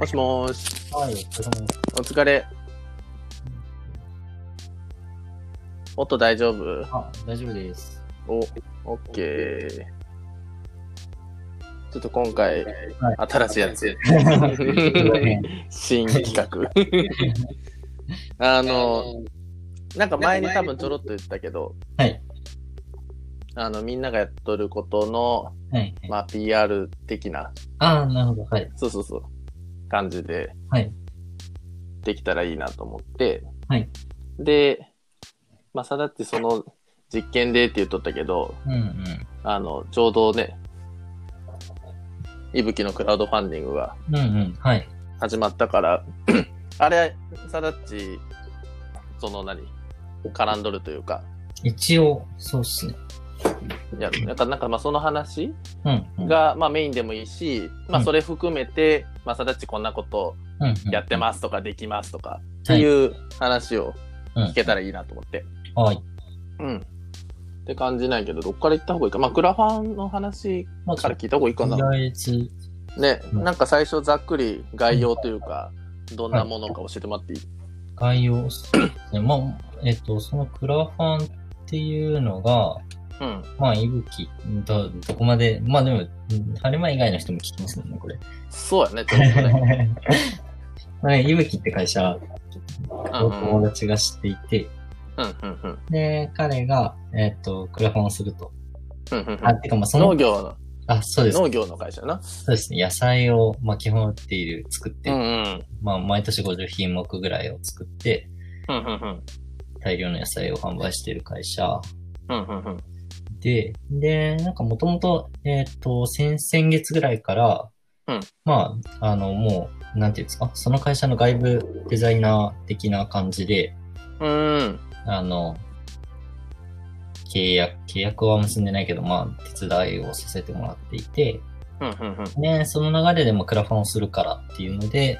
もしもーし。はい、お疲れ様です。お疲れ。音大丈夫？あ、大丈夫です。お、オッケー。ちょっと今回、はい新しいやつ。ね 新企画。あの、なんか前に多分ちょろっと言ったけど、はい。あの、みんながやっとることの、はい。まあ、PR 的な、ああ、なるほど。はい。そうそうそう、感じではい。できたらいいなと思って、はい。で、まあ、さだってその実験でって言っとったけど、うんうん。あの、ちょうどね、いぶきのクラウドファンディングがうんうん。はい。始まったから、あれ、さだっち、その何、絡んどるというか、一応、そうっすね。いや、なんか、なんかまあその話。が、まあメインでもいいし、まあうんそれ含めて、まあさだっちこんなことやってますとかできますとか、っていう話をうん。聞けたらいいなと思って。はい。うん。って感じないけど、どっから行った方がいいか。まあクラファンの話まから聞いた方がいいかな。とりあえず、ね、うんなんか最初ざっくり概要というか、どんなものか教えてもらっていい、概要 ね。まあ、えっと、そのクラファンっていうのが、うん。まあ、いぶき、ど、どこまで、まあでも、うん晴れ間以外の人も聞きますよね、これ。そうやね、ね。まあね、いぶきって会社、友達が知っていて、うん、うん、うん。で、彼が、えっと、クラファンをすると。うんうんうんあ、てかまあ、その、農業の、あ、そうです。農業の会社な。そうですね。野菜を、まあ、基本売っている、作って、うんうん。まあ、毎年50品目ぐらいを作って、うんうんうん。大量の野菜を販売している会社うんうんうん。で、で、なんかもともと、えっ、と、先々月ぐらいから、うんまあ、あの、もう、なんていうんですか、その会社の外部デザイナー的な感じで、うん。あの、契約、契約は結んでないけど、まあ、手伝いをさせてもらっていて、うんうんうん。ね、その流れでもクラファンをするからっていうので、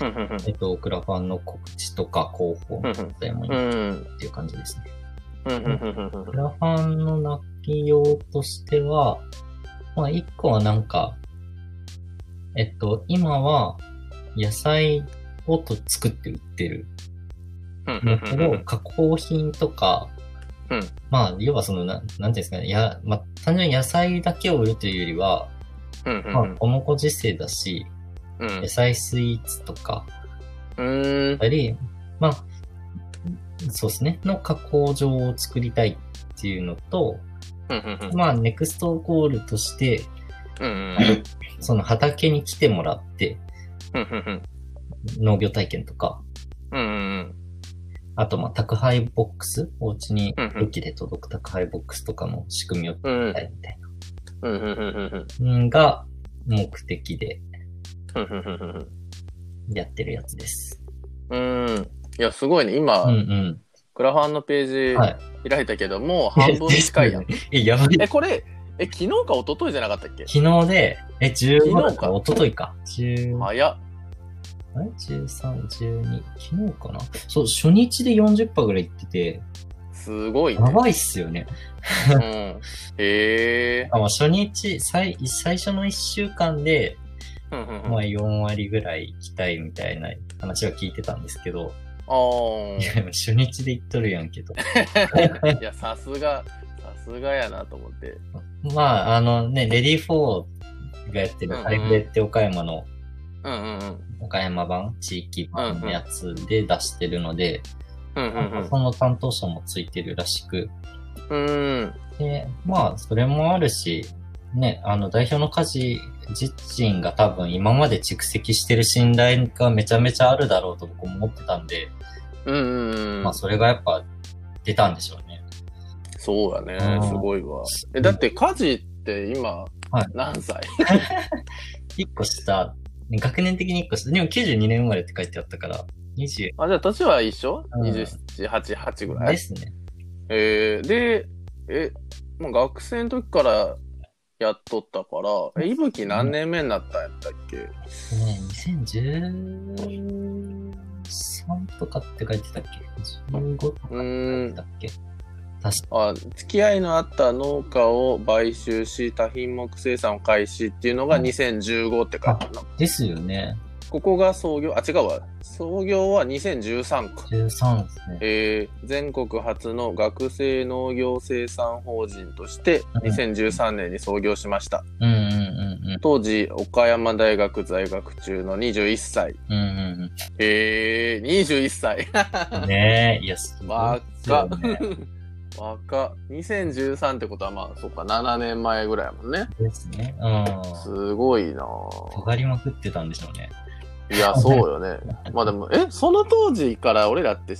うんうんうんえっと、クラファンの告知とか広報の伝えもいいっうん。ていう感じですね。クラファンの内容としては、まあ、一個はなんか、えっと、今は野菜をと作って売ってる。うんんだけど、加工品とか、うん。まあ、要はその、ななんていうんですかね、や、まあ、単純に野菜だけを売るというよりは、うんうん。まあ、このご時世だし、うん。野菜スイーツとか、うん。あり、まあ、そうですね、の加工場を作りたいっていうのと、まあ、ネクストゴールとして、うんその畑に来てもらって、農業体験とか、あと、まあ、宅配ボックス、お家に武器で届く宅配ボックスとかの仕組みを作うんりたいみたいうんうんうんうん。な、うんが目的で。やってるやつです。うん。うん。いや、すごいね。今、うんうん。クラファンのペーはい。ジ開いたけど、もう半分近いやん。え、やばい。え、これ、え、昨日か一昨日じゃなかったっけ？昨日で、え、15昨日かか、一昨日か。10、早っ。あれ ?13、12、昨日かな？そう、初日で40%ぐらい行ってて、すごいねや。ばいっすよね。うん。へえ。あまあ、初日、最、最初の1週間で、うんうんうんまあ4割ぐらい行きたいみたいな話は聞いてたんですけど、いや、でも初日で行っとるやんけど。いや、さすが、さすがやなと思って。まあ、あのね、レディー4がやってるうんうんハイフレって岡山のうんうんうん。岡山版、地域版のやつで出してるので、うんうんその担当者もついてるらしく、うん。うん。で、まあ、それもあるし、ね、あの、代表の家事自身が多分今まで蓄積してる信頼がめちゃめちゃあるだろうと僕も思ってたんで、うんうんうん。まあ、それがやっぱ出たんでしょうね。そうやねう。んすごいわ。え、だって、家事って今はい、何歳？一個下、学年的に一個下、でも92年生まれって書いてあったから、20あ、じゃあ、年は一緒？うん ?27、8、8ぐらい？ですね。えー、で、え、もう学生の時からやっとったから、え、いぶき何年目になったんやったっけ？ね、2013とかって書いてたっけ ?15 とかって書いてたっけ？確かあ、付き合いのあった農家を買収し、多品目生産を開始っていうのがうん2015って書いてあるな。ですよね。ここが創業、あ、違うわ。創業は2013か。13ですね。えー全国初の学生農業生産法人としてうん2013年に創業しました。うんうんうんうん。当時、岡山大学在学中の21歳。うんうんえー、21歳。うん。ねえ、いや、すごい若っね。若っ。2013ってことはまあ、そっか、7年前ぐらいやもんね。ですね。うん。すごいな尖りまくってたんでしょうね。いや、そうよね。まあでも、え、その当時から俺らって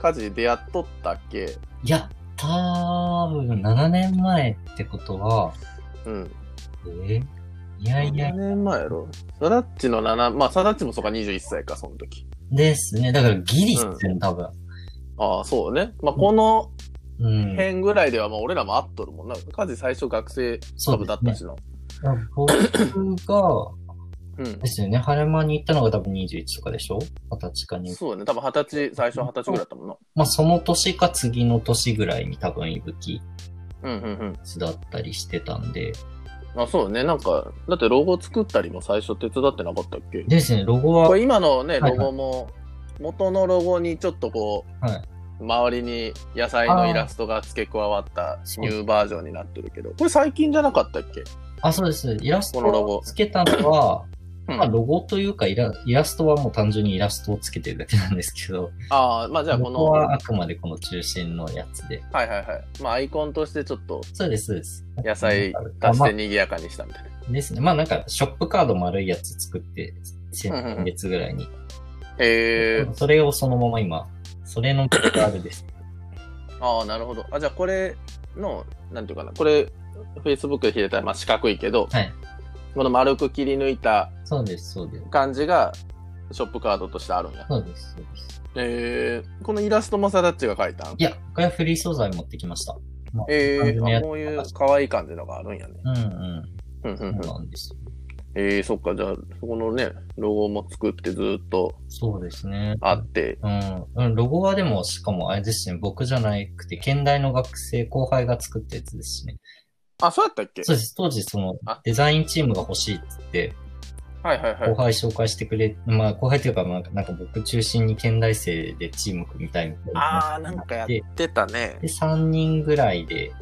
家事出会っとったっけ？いや、多分7年前ってことは、うん。え？いやいや7、年前やろ？サダッチの7、まあサダッチもそうか21歳か、その時。ですね。だからギリっすよね、多分。ああ、そうね。まあこのうん。辺ぐらいではまあ俺らも会っとるもんな。家事最初学生多分そうですねだったし。な。僕が、うんで。すよね。晴れ間に行ったのが多分21とかでしょ？二十歳かに。そうね。多分二十歳、最初二十歳ぐらいだったもんな。まあその年か次の年ぐらいに多分いぶきうんうんうん。巣だったりしてたんで。あ、そうね。なんか、だってロゴ作ったりも最初手伝ってなかったっけ？ですね、ロゴはこ、れ今のね、はいロゴも、元のロゴにちょっとこう、はい周りに野菜のイラストが付け加わったニューバージョンになってるけど、これ最近じゃなかったっけ？あ、そうです。イラストをつけたのは、うんまあロゴというかイライラストはもう単純にイラストをつけてるだけなんですけど、ああ、まあじゃあこロの、ゴははあくまでこの中心のやつで。いはいはい。まあアイコンとしてちょっとそうです、そうです。野菜足して賑やかにしたみたいな。ですね。まあなんか、ショップカード丸いやつ作って、先うんうん月ぐらいに。へえー、それをそのまま今、それの PR です。ああ、なるほど。あ、じゃあこれの、なんていうかな、これ、Facebook で開いたらまあ四角いけど、はい。この丸く切り抜いたそうです、そうです。感じが、ショップカードとしてあるんや。そうです、そうです。えー、このイラストもサダッチが描いたん？いや、これはフリー素材持ってきました。まあえー、こういう可愛い感じのがあるんやね。うんうん。うんうんそううん。なんですよ。えー、そっか、じゃあ、そこのね、ロゴも作ってずっとそうですね。あって、うん。うん、ロゴはでも、しかもあれですね、僕じゃなくて、県大の学生、後輩が作ったやつですしね。あ、そうやったっけ？そうです。当時、そのあ、デザインチームが欲しいっつって、はいはいはい後。輩紹介してくれ、まあ、後輩というか、なんかなんか僕中心に県大生でチーム組みたいな。あー、なんかやってたねで、。3人ぐらいで、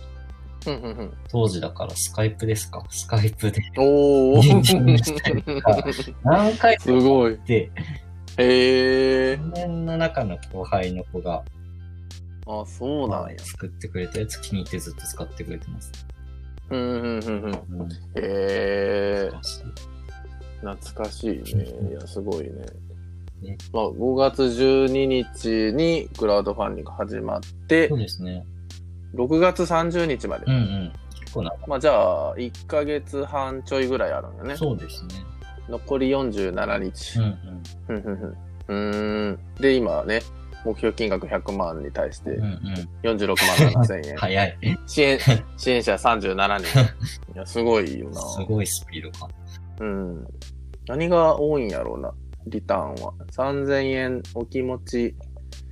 うんうんうん。当時だからスカイプですか？スカイプで。お人間したりとかー。何回かすごい。で、へえー。4年の中の後輩の子が、あ、そうなんや。作ってくれたやつ気に入ってずっと使ってくれてます。うんうんうんうん。うん。へえー。懐かしいね。いや、すごいねね。まあ、5月12日にクラウドファンディング始まってそ、うですね。6月30日までうんうん。結構な、まあじゃあ、1ヶ月半ちょいぐらいあるんよね。そうですね。残り47日うん。うん。うーん。で、今ね、目標金額100万に対してうんうん。46万7000円。早い。支援、支援者37人。いや、すごいよな。すごいスピード感。うん。何が多いんやろうな、リターンは。3000円お気持ち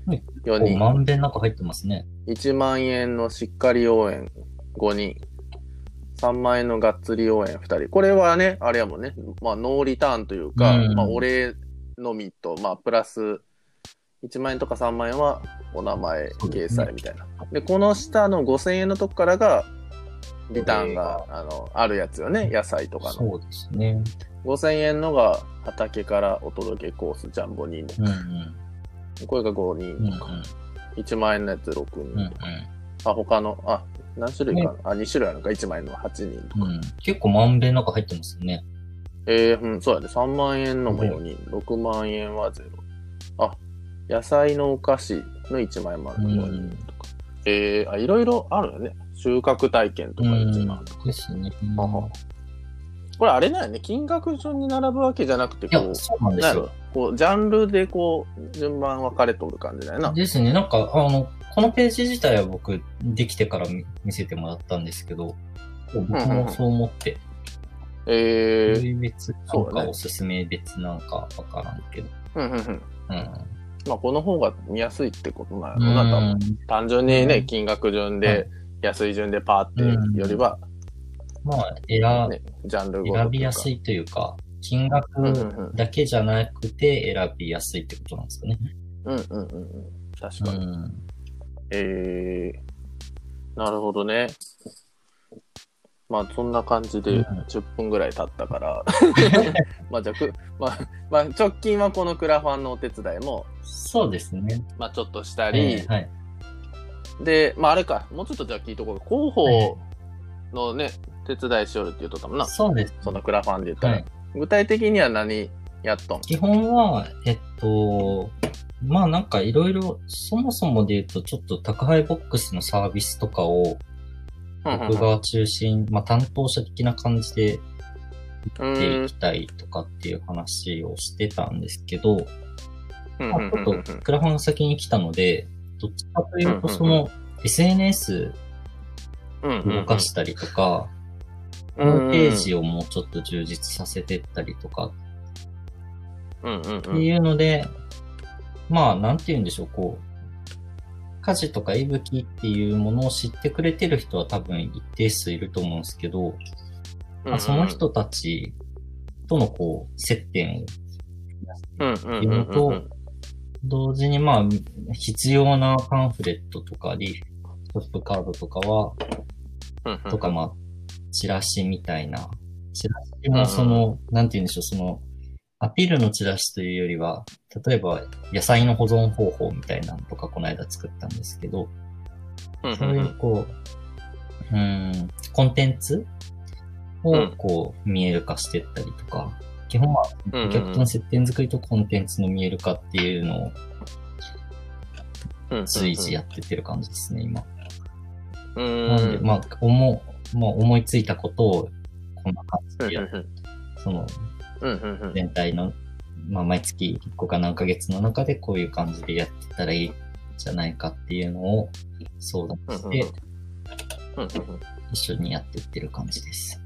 はい4こう、人。まんべんなく入ってますね。1万円のしっかり応援5人。3万円のがっつり応援2人。これはね、あれやもんね。まあ、ノーリターンというか、うんまあ、お礼のみと、まあ、プラス、1万円とか3万円はお名前掲載みたいな。で、この下の5000円のとこからが、リターンが、あの、あるやつよね。野菜とかの。そうですね。5000円のが、畑からお届けコース、ジャンボ2人。うんうん。これが5うんうん人とか。1万円のやつ6人。うんうん。あ、他の、あ、何種類かな、あ、2種類あるのか、1万円の8人とか。うん、結構まんべんなく入ってますよね。えー、うん、そうやね。3万円のも4人、6万円は0。あ、野菜のお菓子の1万円もあるの4人とか。えー、あ、いろいろあるよね。収穫体験とか1万とか。ですね。ははこれあれだよね。金額順に並ぶわけじゃなくて、こ、う、そうなんですよ。こう、ジャンルでこう、順番分かれとる感じだよな。ですね。なんか、あの、このページ自体は僕、できてから見見せてもらったんですけど、僕もそう思って、えー、類別なそうだねんかおすすめ別なんかわからんけど。うんうんうん。うん。まあ、この方が見やすいってことなんやうろな、多分。ん単純にね、うん金額順はで、安い順でパーってよりは、まあ、選、ね、ジャンル選かびやすいというか、金うんうん額だけじゃなくて選びやすいってことなんですかね。うんうんうんうん。確うかに。ん。えー、なるほどね。まあそんな感じでうん10分ぐらい経ったから、まあじゃあく、まあ、まあ直近はこのクラファンのお手伝いも、そうですね。まあちょっとしたり、えーはい。で、まああれか、もうちょっとじゃあ聞いとこう。広報のね、手伝いしよるって言うとったもんな。そうです。そのクラファンで言ったら。はい。具体的には何やっとん基本は、えっと、まあなんかいろいろ、そもそもで言うとちょっと宅配ボックスのサービスとかを僕が中心、まあ担当者的な感じでうんやっていきたいとかっていう話をしてたんですけど、うん。まあちょっとクラファンが先に来たので、どっちかというとその SNS 動かしたりとか、ホームページをもうちょっと充実させてったりとかっていうので、まあ、なんて言うんでしょう、こう、家事とか息吹っていうものを知ってくれてる人は多分一定数いると思うんですけど、うんまあ、その人たちとのこう、接点を、うんうんっていうのと同時にまあ、必要なパンフレットとかリーフ、ショップカードとかは、うんとかまあ、チラシみたいな、チラシもその、なんて言うんでしょう、その、アピールのチラシというよりは、例えば野菜の保存方法みたいなのとかこの間作ったんですけど、そういうこう、うん、コンテンツをこう見える化してったりとか、基本はお客との接点作りとコンテンツの見える化っていうのを随時やってってる感じですね、今。なんで、まあ、思う、まあ、思いついたことをこんな感じでやる。その、全体の、まあ、毎月1個か何ヶ月の中でこういう感じでやってたらいいんじゃないかっていうのを相談して、一緒にやっていってる感じです。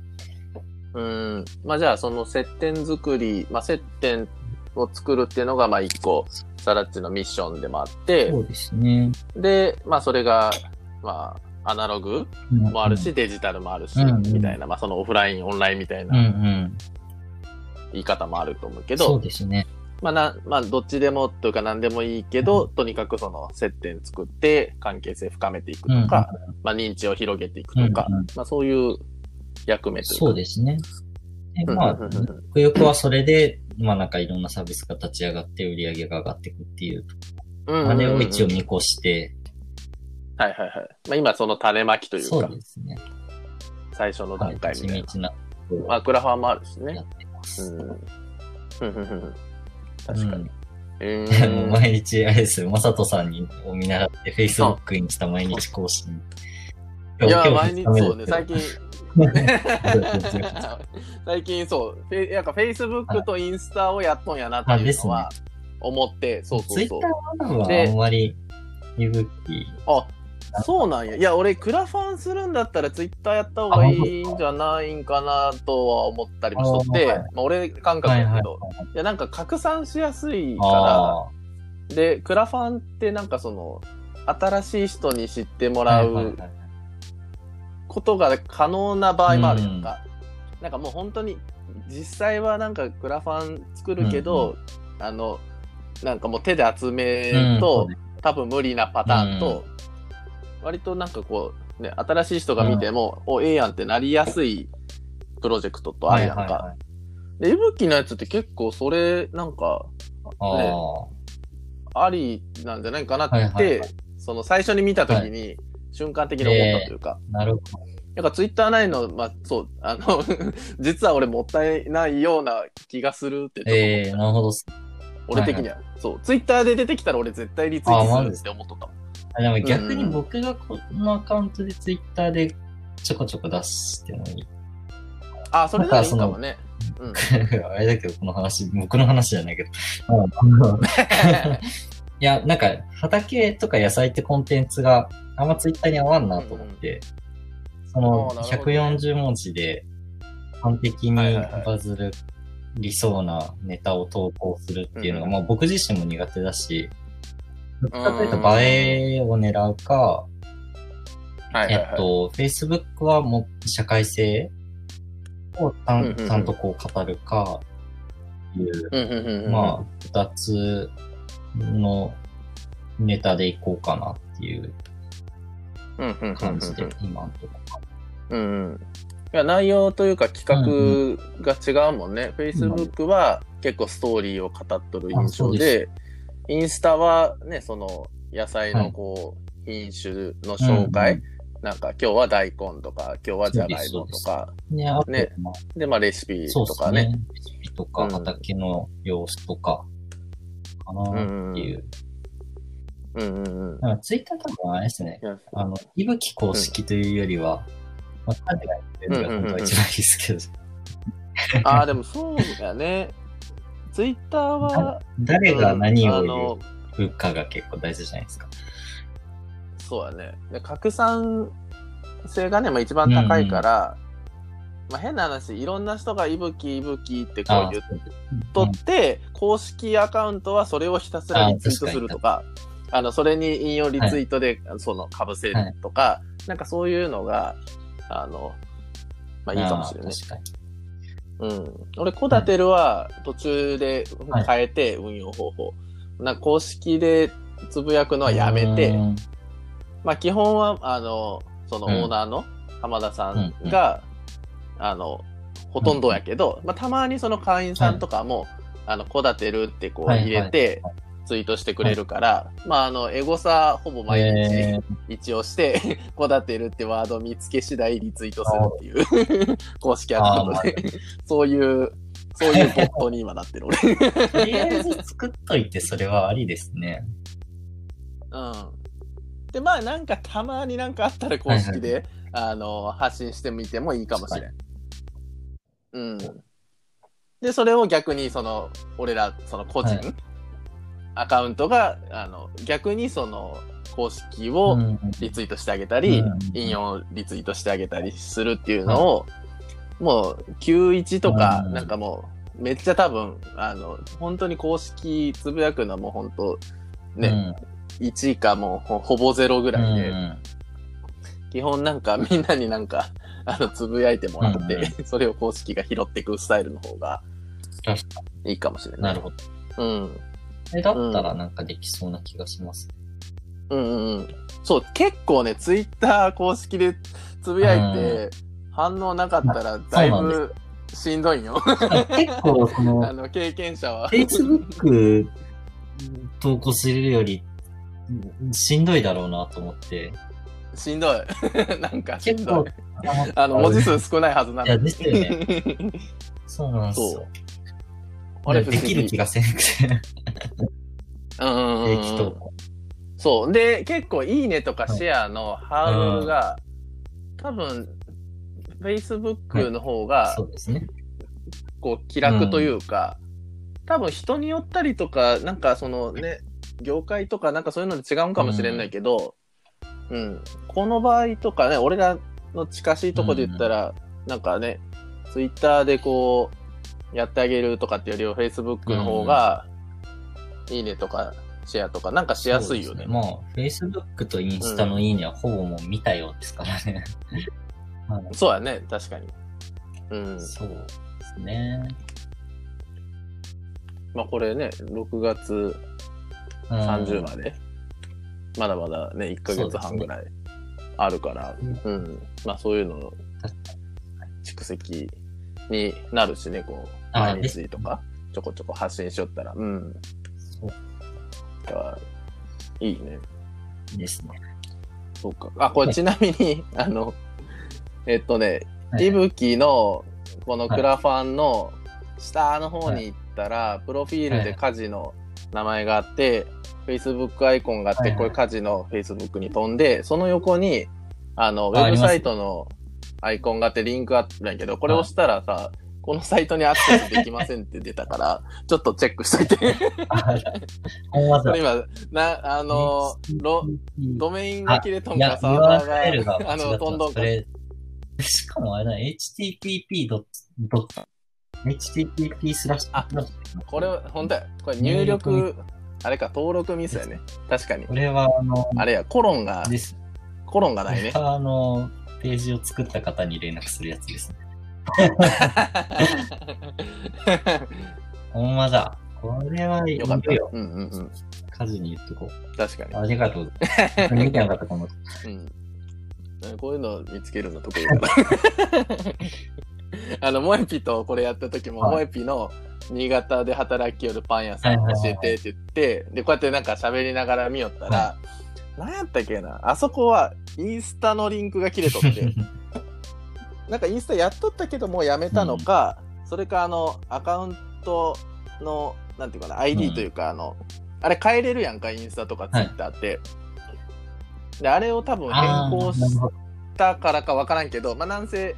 うん。まあじゃあその接点作り、まあ接点を作るっていうのがまあ一個、サラッチのミッションでもあって、そうですね。で、まあそれが、まあアナログもあるし、デジタルもあるし、みたいな、まあそのオフライン、オンラインみたい。なん言い方もあると思うけど、そうですね。まあな、まあどっちでもというか何でもいいけど、とにかくその接点作って関係性深めていくとか、まあ認知を広げていくとか、うんうんまあそういう役目というか。そうですね。でまあ、くゆくはそれで、まあなんかいろんなサービスが立ち上がって売り上げが上がっていくっていう、うんうんうんあれを一応見越して、はいはいはい。まあ今その種まきというそうか、ですね。最初の段階みたいな。地道なことまあクラファンもあるしねをや。ってます。うん。確かに。うんえー、毎日、あれですよ、まさとさんにを見習って Facebook にした毎日更新。いや、今毎日そうね、最近。近。最近そう、フェイなんか Facebook とインスタをやっとんやなっていうのは思って、そうそうそう Twitter。はあんまり、ゆぶき、あ、そうなんや。いや、俺、クラファンするんだったら、ツイッターやった方がいいんじゃないんかなとは思ったりもしとって、あはいまあ、俺感覚やけど、いや、なんか拡散しやすいかあら、で、クラファンってなんかその、新しい人に知ってもあ、らはいはいうはい。ことが可能な場合もあるやんか。なんかもう本当に、実際はなんかクラファン作るけど、あの、なんかもう手で集めうんると、そうね。多分無理なパターンと、割となんかこう、ね、新しい人が見ても、お、ええやんってなりやすいプロジェクトとあるやんか。はいはいはい。で、いぶきのやつって結構それ、なんか、あねありなんじゃないかなって、はいはいはその最初に見たときに、瞬間的に思ったというか、あ、なるほど。なんかツイッターないの、まあそう、あの、実は俺もったいないような気がするってええなるほど。俺的には、そう、ツイッターで出てきたら俺絶対リツイートするって思っとったでも逆に僕がこのアカウントで Twitter でちょこちょこ出してもいい。あ、それならいいかもね。うん。あれだけど、この話、僕の話じゃないけど。う んいや、なんか、畑とか野菜ってコンテンツがあんまツイッターに合わんなと思って、そのあーなるほどね140文字で完璧にバズる理想なネタを投稿するっていうのが、うんまあ僕自身も苦手だし、どっちかといううんと映えを狙うか、はい。えっと、Facebook はもう社会性をちゃんちゃんとこう語るか、いう、まあ、二つのネタでいこうかなっていう感じで、今のところ。うんうん。いや、内容というか企画が違うもんね。Facebook は結構ストーリーを語っとる印象で、インスタはね、その野菜のこう、品種の紹介、なんか今日は大根とか、今日はじゃがいもとか、ね、ね。まあ、で、まあレシピとかね。ですね。レシピとか、うん。畑の様子とか、かなっていう。うんうんうん。なんかツイッター多分あれですね。あの、いぶき公式というよりは、まあ、彼がやってるのが本当は一番いいですけど、ああ、でもそうだね。ツイッターは、誰が何を言うかが結構大事じゃないですか。そうだね。で拡散性がね、まあ、一番高いから、まあ、変な話、いろんな人がいぶきいぶきってこう言っとって、公式アカウントはそれをひたすらリツイートするとか、あの、それに引用リツイートで、その、被せるとか、なんかそういうのが、あの、まあいいかもしれない。あー確かに。うん。俺、コダテルは途中で変えて、運用方法。なんか公式でつぶやくのはやめて、うん。まあ基本は、あの、そのオーナーの浜田さんが、あの、ほとんどやけど、まあたまにその会員さんとかも、あの、こだてるってこうはい。入れて、ツイートしてくれるから、まああの、エゴサほぼ毎日えー一応して、こだてるってワード見つけ次第リツイートするっていう 公式アカウントで、そういう、そういうボットに今なってる俺。とりあえず作っといて、それはありですね。うん。で、まあなんかたまになんかあったら公式で、あの、発信してみてもいいかもしれん。うん。で、それを逆にその、俺ら、その個人、はいアカウントが、あの、逆にその、公式をうんリツイートしてあげたり、うん引用リツイートしてあげたりするっていうのを、もう、91とか、うんなんかもう、めっちゃ多分、あの、本当に公式つぶやくのはもう本当、ね、1かもうほほぼゼロぐうん、らいで、うん基本なんかみんなになんか、あの、つぶやいてもらって、う それを公式が拾っていくスタイルの方がいいかもしれに。な。ないるほど。うん。え、だったらなんかできそうな気がします。うんうんうん。そう、結構ね、ツイッター公式でつぶやいて、反応なかったらだいぶしんどいんよ。結構、そ あの、の、経験者は。Facebook 投稿するより、しんどいだろうなと思って。しんどい。なんかしんどい。、あの、文字数少ないはずなのいや、に。ですよね。そうなんですよ。。あれできる気がせんくて。うんうんうん定期投稿。そう。で、結構いいねとかシェアのハードルが、多分、Facebook の方がそ、うですね。こう、気楽というか、多分人によったりとか、なんかそのね、業界とかなんかそういうので違うんかもしれないけど、うん、この場合とかね、俺らの近しいとこで言ったら、なんかね、ツイッターでこう、やってあげるとかっていうよりは Facebook の方が、いいねとかシェアとかなんかしやすいよね。そうですまあ、Facebook とインスタのいいねはほぼもう見たようですからね。はいそうやね、確かに。うん。そうですね。まあこれね、6月うん30まで、まだまだね、1ヶ月半ぐらいあるから、ううん。まあそういうの蓄積になるしね、こう、あ毎日とか、ちょこちょこ発信しよったら、うん。そういいね。ですね。そうか。あ、これちなみに、あの、えっとね、はいいぶきの、このクラファンの下の方に行ったら、プロフィールで家事の名前があって、Facebook アイコンがあって、はいはいこれ家事の Facebook に飛んで、その横に、あの、ウあェブサイトのアイコンがあってリンクあったんやけど、これ押したらさ、このサイトにアクセスできませんって出たから、ちょっとチェックしといて。これ今、な、あの、ロ、ドメインが切れとんか、サーバーがが、あの、飛んどんしかもあれだ、http. ドット http スラッシュあこれ、ほんとや。これ入力、あれか、登録ミスやね。確かにこ。れは、あの、あれや、コロンが。コロンがないねあの、ページを作った方に連絡するやつですね。ほんまだ。これはいいよかった。よ。うんうんうん。カズに言っとこ確かにう。。ありがとう。見てなかった、この。うん。こういうの見つけるの得意だな。あの、モエピとこれやった時も、はいモエピの新潟で働きよるパン屋さん教えてって言って、で、こうやってなんか喋りながら見よったら、何やったっけなあそこはインスタのリンクが切れとって、なんかインスタやっとったけどもうやめたのか、それかあの、アカウントの、なんていうかな、うん ID というか、あの、あれ変えれるやんか、インスタとかツイッターって。で、あれを多分変更したからかわからんけど、まあ、なんせ、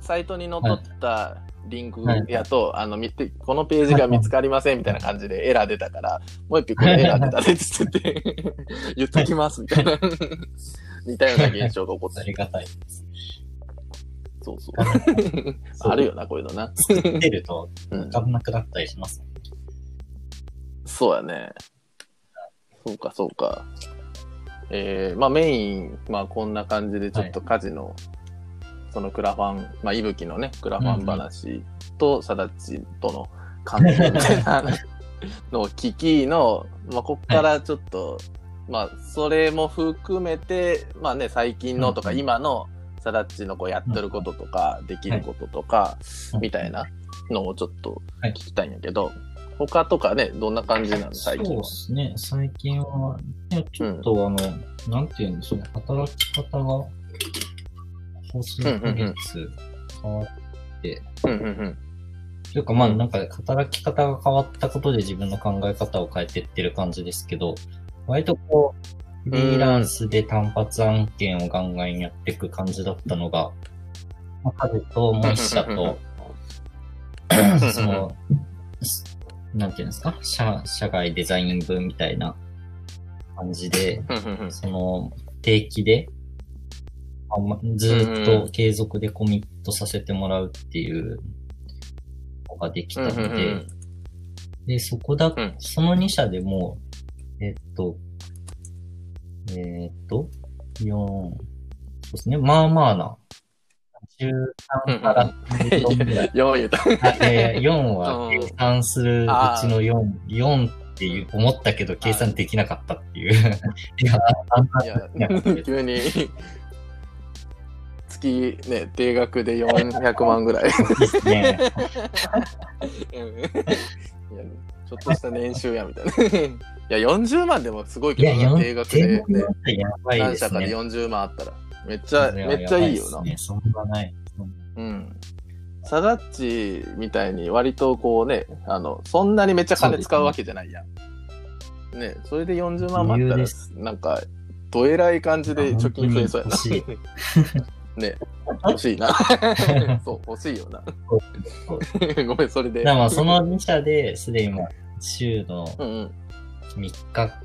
サイトに載っとったリンクやと、あの、見て、このページが見つかりませんみたいな感じでエラー出たから、もう一匹これエラー出たでっつってて、言っときますみたいな、似たような現象が起こったあ。りがたい。そうそう。あるよな、こういうのな。作ってると、うんわかんなくなったりします。そうやね。そうか、そうか。えー、まあメイン、まあこんな感じでちょっと家事の、そのクラファン、まあ、いぶきのね、クラファン話と、さだちとの関係みたいなのを聞きの、まあ、こっからちょっと、まあ、それも含めて、まあね、最近のとか、うん今のさだっちのこうやってることとか、できることとか、みたいなのをちょっと聞きたいんやけど、他とかね、どんな感じなの、最近そうでは。すね。最近は、いやちょっとあの、なんて言うんでしょうね。働き方が、こう数ヶ月変わって、うんうんうん。というかまあなんか働き方が変わったことで自分の考え方を変えてってる感じですけど、割とこう、フリーランスで単発案件をガンガンやっていく感じだったのが、まあ、彼ともう一社と、その、なんていうんですか？社、社外デザイン部みたいな感じで、その、定期で、あまずーっと継続でコミットさせてもらうっていうのができたので、で、そこだ、うん。その2社でも、えっと、えっと、4、そうですね、まあまあな、13から14ぐらい。4言うた。あえー、4はうん計算するうちの4、4っていう思ったけど計算できなかったっていう。急に、月ね、定額で400万ぐらい。ですね。ちょっとした年収やみたいな。いや、40万でもすごいけどな、4定額で、ね、点やばいです何社かでね。40万あったら。めっちゃ、めっちゃいいよな。ね、そんなない。うん。サダッチみたいに割とこうね、あの、そんなにめっちゃ金使うわけじゃないやん。ねそれで40万もあったらなんか、どえらい感じで貯金増えそうやな。本ね欲しいな。そう、欲しいよな。ごめん、それで。だからまあ、その2社ですでにもう週のうんうん。3日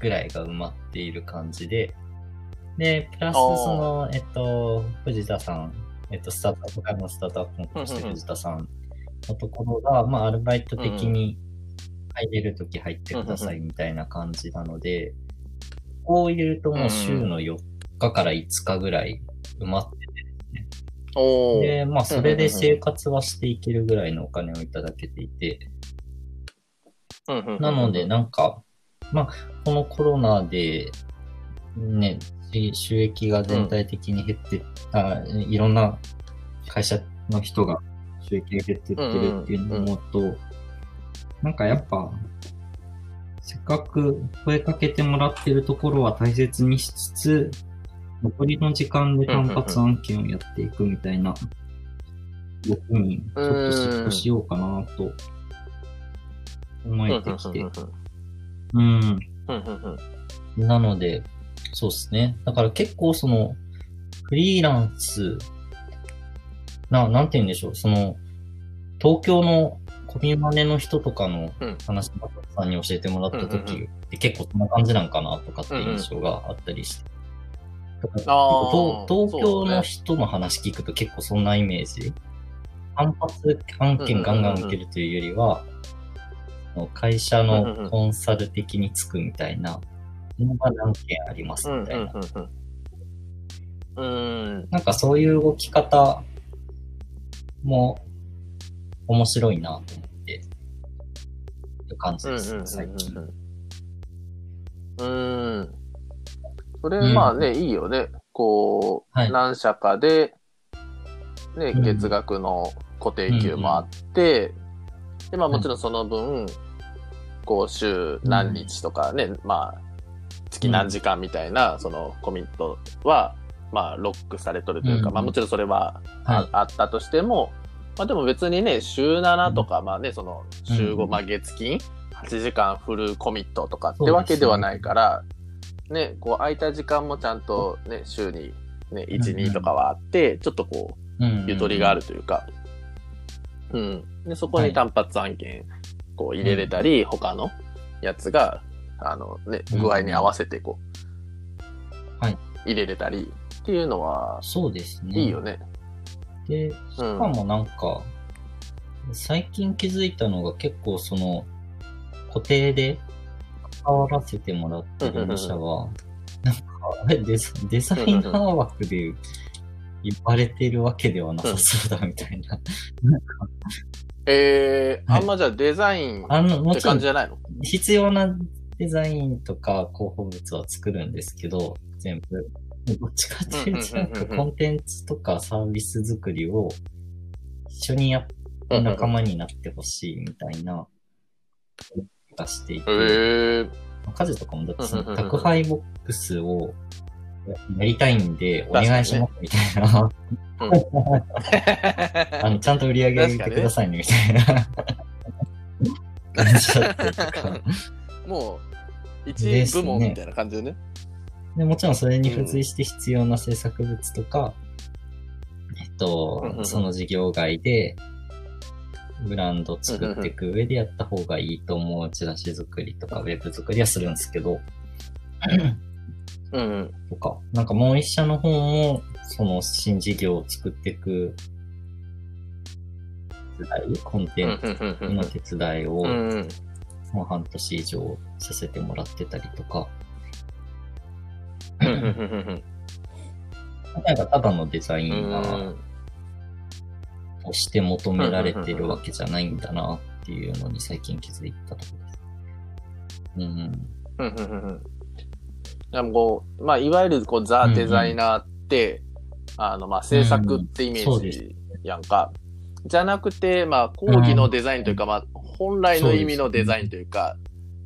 ぐらいが埋まっている感じで、で、プラスあーその、えっと、藤田さん、えっと、スタートアップからのスタートアップのとしてうんうんうん藤田さんのところが、まあ、アルバイト的に入れるとき入ってくださいみたいな感じなので、こう入れるともう週の4日から5日ぐらい埋まっておー。で、まあ、それで生活はしていけるぐらいのお金をいただけていて、うんうんうんなので、なんか、まあ、このコロナで、ね、し収益が全体的に減って、あいろんな会社の人が収益が減ってってるっていうのを思うと、なんかやっぱ、せっかく声かけてもらってるところは大切にしつつ、残りの時間で単発案件をやっていくみたいな、動きにちょっとシフトしようかなと思えてきてうん。なので、そうですね。だから結構その、フリーランス、な、なんて言うんでしょう。その、東京のコミマネの人とかのうんさんに教えてもらったうんうんう時って結構そんな感じなんかなとかっていう印象があったりして。東東京の人の話聞くと結構そんなイメージ。単発案件ガンガン受けるというよりは、会社のコンサル的につくみたいなのが何件ありますうんみたいな。なんかそういう動き方も面白いなと思って。る感じですね、最近。うん。それ、まあね、いいよね。こう、はい。何社かで、ね、うん。月額の固定給もあって、で、まあもちろんその分、こう、週何日とかね、まあ、月何時間みたいな、そのコミットは、まあ、ロックされとるというか、うんまあもちろんそれはあ,、はい。あったとしても、まあでも別にね、週7とか、まあね、その週5、うん。まあ月金、8時間フルコミットとかってわけではないから、ね、こう空いた時間もちゃんとね、週にね、1、うん。2とかはあって、ちょっとこう、うんゆとりがあるというか、うん。で、そこに単発案件、こう入れれたり、他のやつが、あのね、うん具合に合わせてこう、はい。入れれたりっていうのは、そうですね。いいよね。で、しうん。かもなんか、最近気づいたのが結構その、固定で関わらせてもらってる2社は、なんか、あれデザデザイナー枠で言われてるわけではなさそうだみたいな。なんかえー、はいあんまじゃあデザインって感じじゃないの？必要なデザインとか広報物は作るんですけど、全部。どっちかっていうと、なんかコンテンツとかサービス作りを一緒にやって仲間になってほしいみたいな、がしていて、えー、家事とかもだってその宅配ボックスをやりたいんでお願いしますみたいな、あの、ちゃんと売り上げ上げてくださいねみたいな。感じだったりとか。もう、一部門みたいな感じでね。でもちろんそれに付随して必要な制作物とか、えっとうんうんう、ん。その事業外で、ブランド作っていく上でやった方がいいと思うチラシ作りとかウェブ作りはするんですけど、うん。うん。とか、なんかもう一社の方も、その新事業を作っていく手伝い、コンテンツの手伝いを。もう半年以上させてもらってたりとか、なんかただのデザイうん。ナーとして求められてるわけじゃないんだなっていうのに最近気づいたところです。うん。うんうんうん。うんでもこう、まあ、いわゆるこうザ・デザイナーって、あの、まあ、制作ってイメージやんか。じゃなくて、まあ、講義のデザインというか、まあ、本来の意味のデザインというか、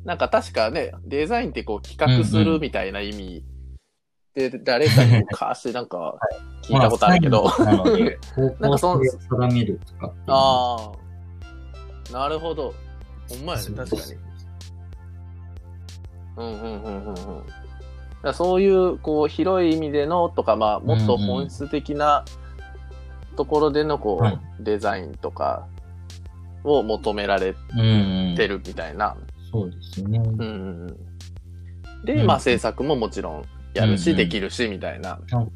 なんか確かね、デザインってこう企画するみたいな意味で、誰かに昔なんか聞いたことあるけど、なんかその 定めるとか。ああ、なるほど。ほんまやね、確かに。うんうんうんうんうん。だそういう、こう、広い意味でのとか、まあ、もっと本質的なところでの、こう、はいデザインとかを求められうんうん。てるみたいな。そうですね。うんうんうん。で、うんまあ、制作ももちろんやるし、うんうんできるし、みたいな。うん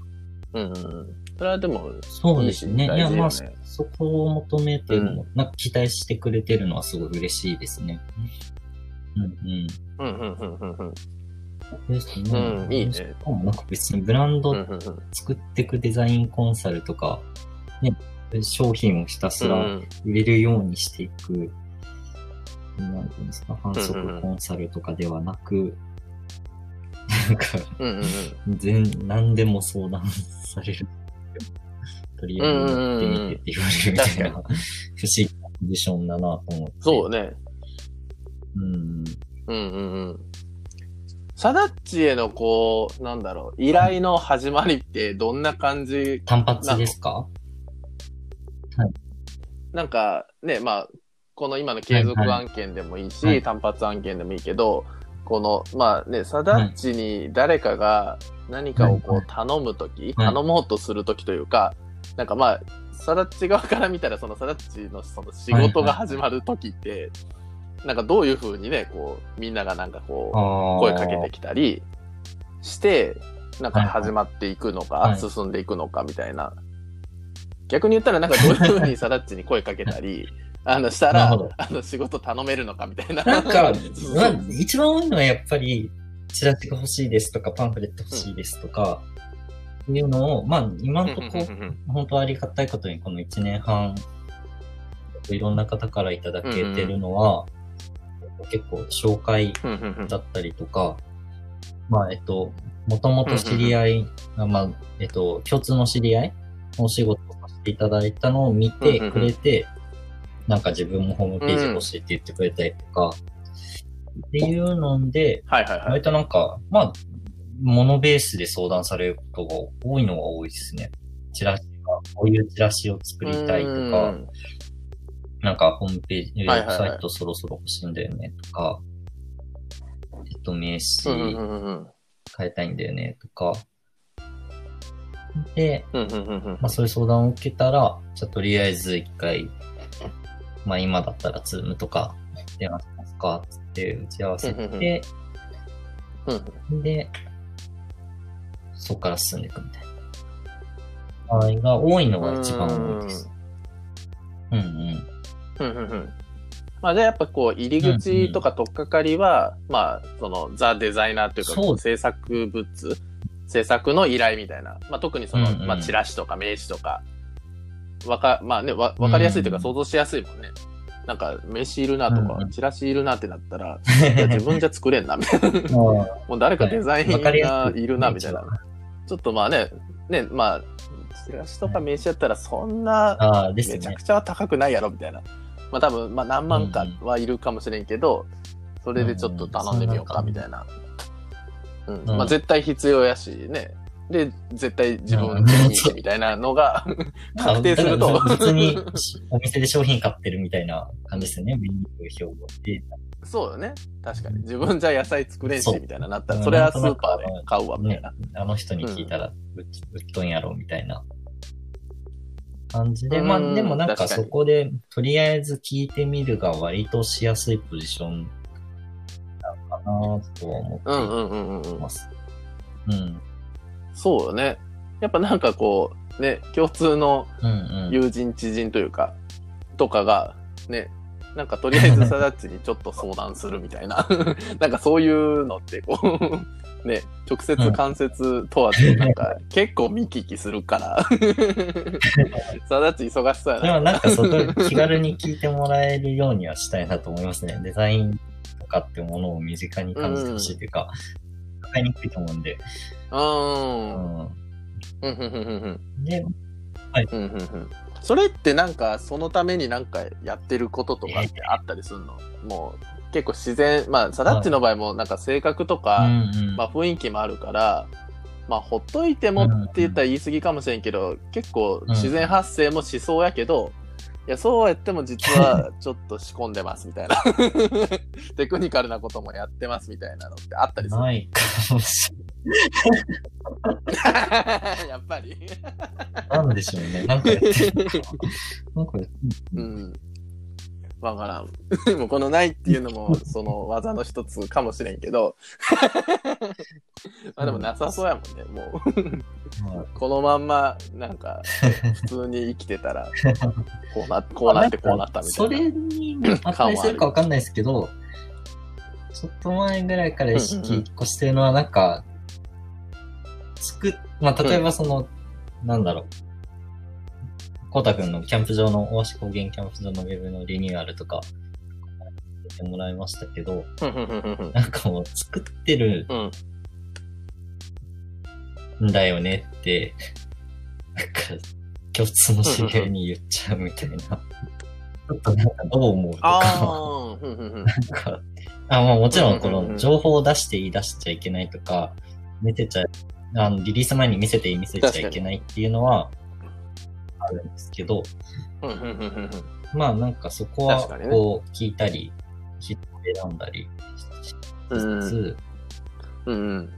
うんうん。それはでも、そうですね。いや、いいし大事よねまあ、そそこを求めてるの、なんか期待してくれてるのはすごい嬉しいですね。うんうんうんうんうんうん。うん。ですね。うんいいねしかもなんか別にブランドうんうんうん作っていくデザインコンサルとか、ね、商品をひたすらうん売れるようにしていく、なんていうんですか、反うんうん則コンサルとかではなく、なんか、うんうんうん。全、何でも相談される。とりあえずやってみてって言われるみたいな、不思議なポジションだなと思って。そうね。うん。うんうんうん。サダッチへのこう、なんだろう、依頼の始まりってどんな感じ？単発ですか？なんかね、まあ、この今の継続はいは案件でもいいし、はい単発案件でもいいけど、この、まあね、サダッチに誰かが何かをこはう頼むとき、はい。頼もうとするときというか、なんかまあ、サダッチ側から見たら、そのサダッチのその仕事が始まるときって、なんかどういうふうにね、こう、みんながなんかこう、声かけてきたりして、なんか始まっていくのか、はい。進んでいくのかみたいな。逆に言ったらなんかどういうふうにサダッチに声かけたり、あの、したらあの、仕事頼めるのかみたいな。なんか、まあ、一番多いのはやっぱり、チラシが欲しいですとか、パンフレット欲しいですとか、いうのを、まあ、今のところ、本当ありがたいことにこの1年半、いろんな方からいただけてるのは、結構紹介うんうんうん。だったりとか、まあ、えっと、もともと知り合い、あまあ、えっと、共通の知り合いお仕事をさせていただいたのを見てくれて、なんか自分もホームページ欲しいって言ってくれたりとか、っていうので、はいはいはい。割となんか、まあ、モノベースで相談されることが多いのが多いですね。チラシが、こういうチラシを作りたいとうか、んなんかホームページ、ウェブサイトそろそろ欲しいんだよねとか、えっと、名刺変えたいんだよねとか。で、まあそういう相談を受けたら、じゃあとりあえず一回、まあ今だったらズームとか電話しますか？つって打ち合わせうんうんて、うんで、そこから進んでいくみたいな。場合が多いのが一番多いです。うんうん。うんうんうんまあ、じゃあやっぱこう、入り口とか取っかかりは、まあ、その、ザ・デザイナーというか、制作物、制作の依頼みたいな。まあ、特にその、うんうんまあ、チラシとか名刺とか、わか、まあね、わ、わかりやすいというか、うん想像しやすいもんね。なんか、名刺いるなとか、チラシいるなってなったら、いや、自分じゃ作れんな、みたいな。ももう誰かデザインがいるな、みたいな。ちょっとまあね、ね、まあ、チラシとか名刺やったら、そんな、めちゃく。ちゃ高くないやろみたいな。まあ多分、まあ何万かはいるかもしれんけど、それでちょっと頼んでみようかみたいな。うん。うんまあ絶対必要やしね。で、絶対自分うんでいいしみたいなのが確定すると。普通にお店で商品買ってるみたいな感じですよね。メニュー表で。そうよね。確かに。自分じゃ野菜作れんしみたいななったら、うんそれはスーパーで買うわみたいねな。、あの人に聞いたら、うっ売っとんやろ、みたいな感じで、うんまあでもなんかそこで、とりあえず聞いてみるが割としやすいポジションなのかなとは思うんっうんうんうんうん。ています。うん。そうよね。やっぱなんかこう、ね、共通のうんうん。友人知人というか、とかが、ね、なんかとりあえずサダッチにちょっと相談するみたいな、なんかそういうのってこう、ね、直接間接問わず、なんか結構見聞きするから、サダッチ忙しそうやな。でもなんかそこ気軽に聞いてもらえるようにはしたいなと思いますね。デザインとかってものを身近に感じてほしいというか、わかりにくいと思うんで。う。うん。ん。うん、ふんふんふんふん。で、うんふんふんそれってなんかそのためになんかやってることとかってあったりするの？もう結構自然、まあサダッチの場合もなんか性格とか、うんうん。まあ雰囲気もあるから、まあほっといてもって言ったら言い過ぎかもしれんけど、結構自然発生もしそうやけど、いや、そうやっても実は ちょっと仕込んでますみたいな。テクニカルなこともやってますみたいなのってあったりする？ないかもし やっぱり。れなんでしょうね。なんかやってるななんかやってるうん。わからん。で もこのないっていうのもその技の一つかもしれんけど。まあでもなさそうやもんね。もう、まこのまんま、なんか、普通に生きてたら、こうな、こうなってこうなったみたそいな。れに値するかわかんないですけど、ちょっと前ぐらいから意識一個してるのは、なんか、作っ、まあ、例えばその、なんだろう。コウタ君のキャンプ場の、大橋高原キャンプ場のウェブのリニューアルとか、てもらいましたけど、なんかもう作ってるうん。んだよねって、なんか、共通の知り合いに言っちゃうみたいな。ちょっとなんかどう思うとあか。なんか、あまあもちろんこうんうんうんの情報を出して言い出しちゃいけないとか、見せちゃ、あの、リリース前に見せて見せちゃいけないっていうのは、あるんですけど。まあなんかそこはこう聞いたり、人を選んだりしつつ、うんうん。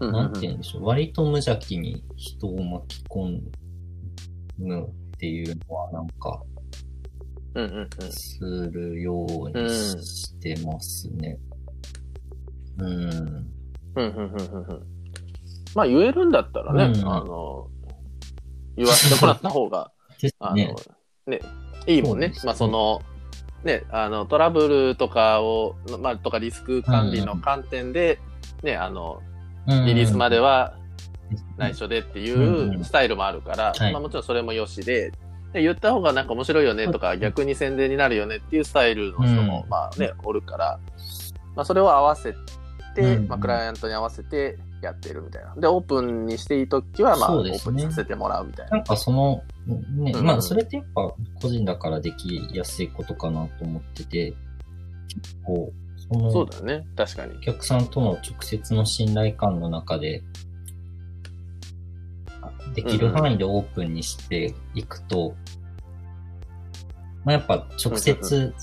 うんなんて言うんでしょう、割と無邪気に人を巻き込むっていうのはなんか。するようにしてますね。うん。うんうんうんうんうん。まあ言えるんだったらね、うんあの、言わせてもらった方が、あの、ねね。、いいもんね。まあその、ね、あの、トラブルとかを、まあとかリスク管理の観点で、ね、あの、リリースまでは内緒でっていうんうん。うスタイルもあるから、はい。まあもちろんそれもよしで、で言った方がなんか面白いよねとか、逆に宣伝になるよねっていうスタイルの人も、うん。まあね、おるから、まあそれを合わせて、うん。まあクライアントに合わせてやってるみたいな。で、オープンにしていいときは、まあ、オープンにさせてもらうみたいな。なんかその、ね、うんまあそれってやっぱ個人だからできやすいことかなと思ってて、結構、その、そうだよね。確かにお。客さんとの直接の信頼感の中で、できる範囲でオープンにしていくと、まあやっぱ直接、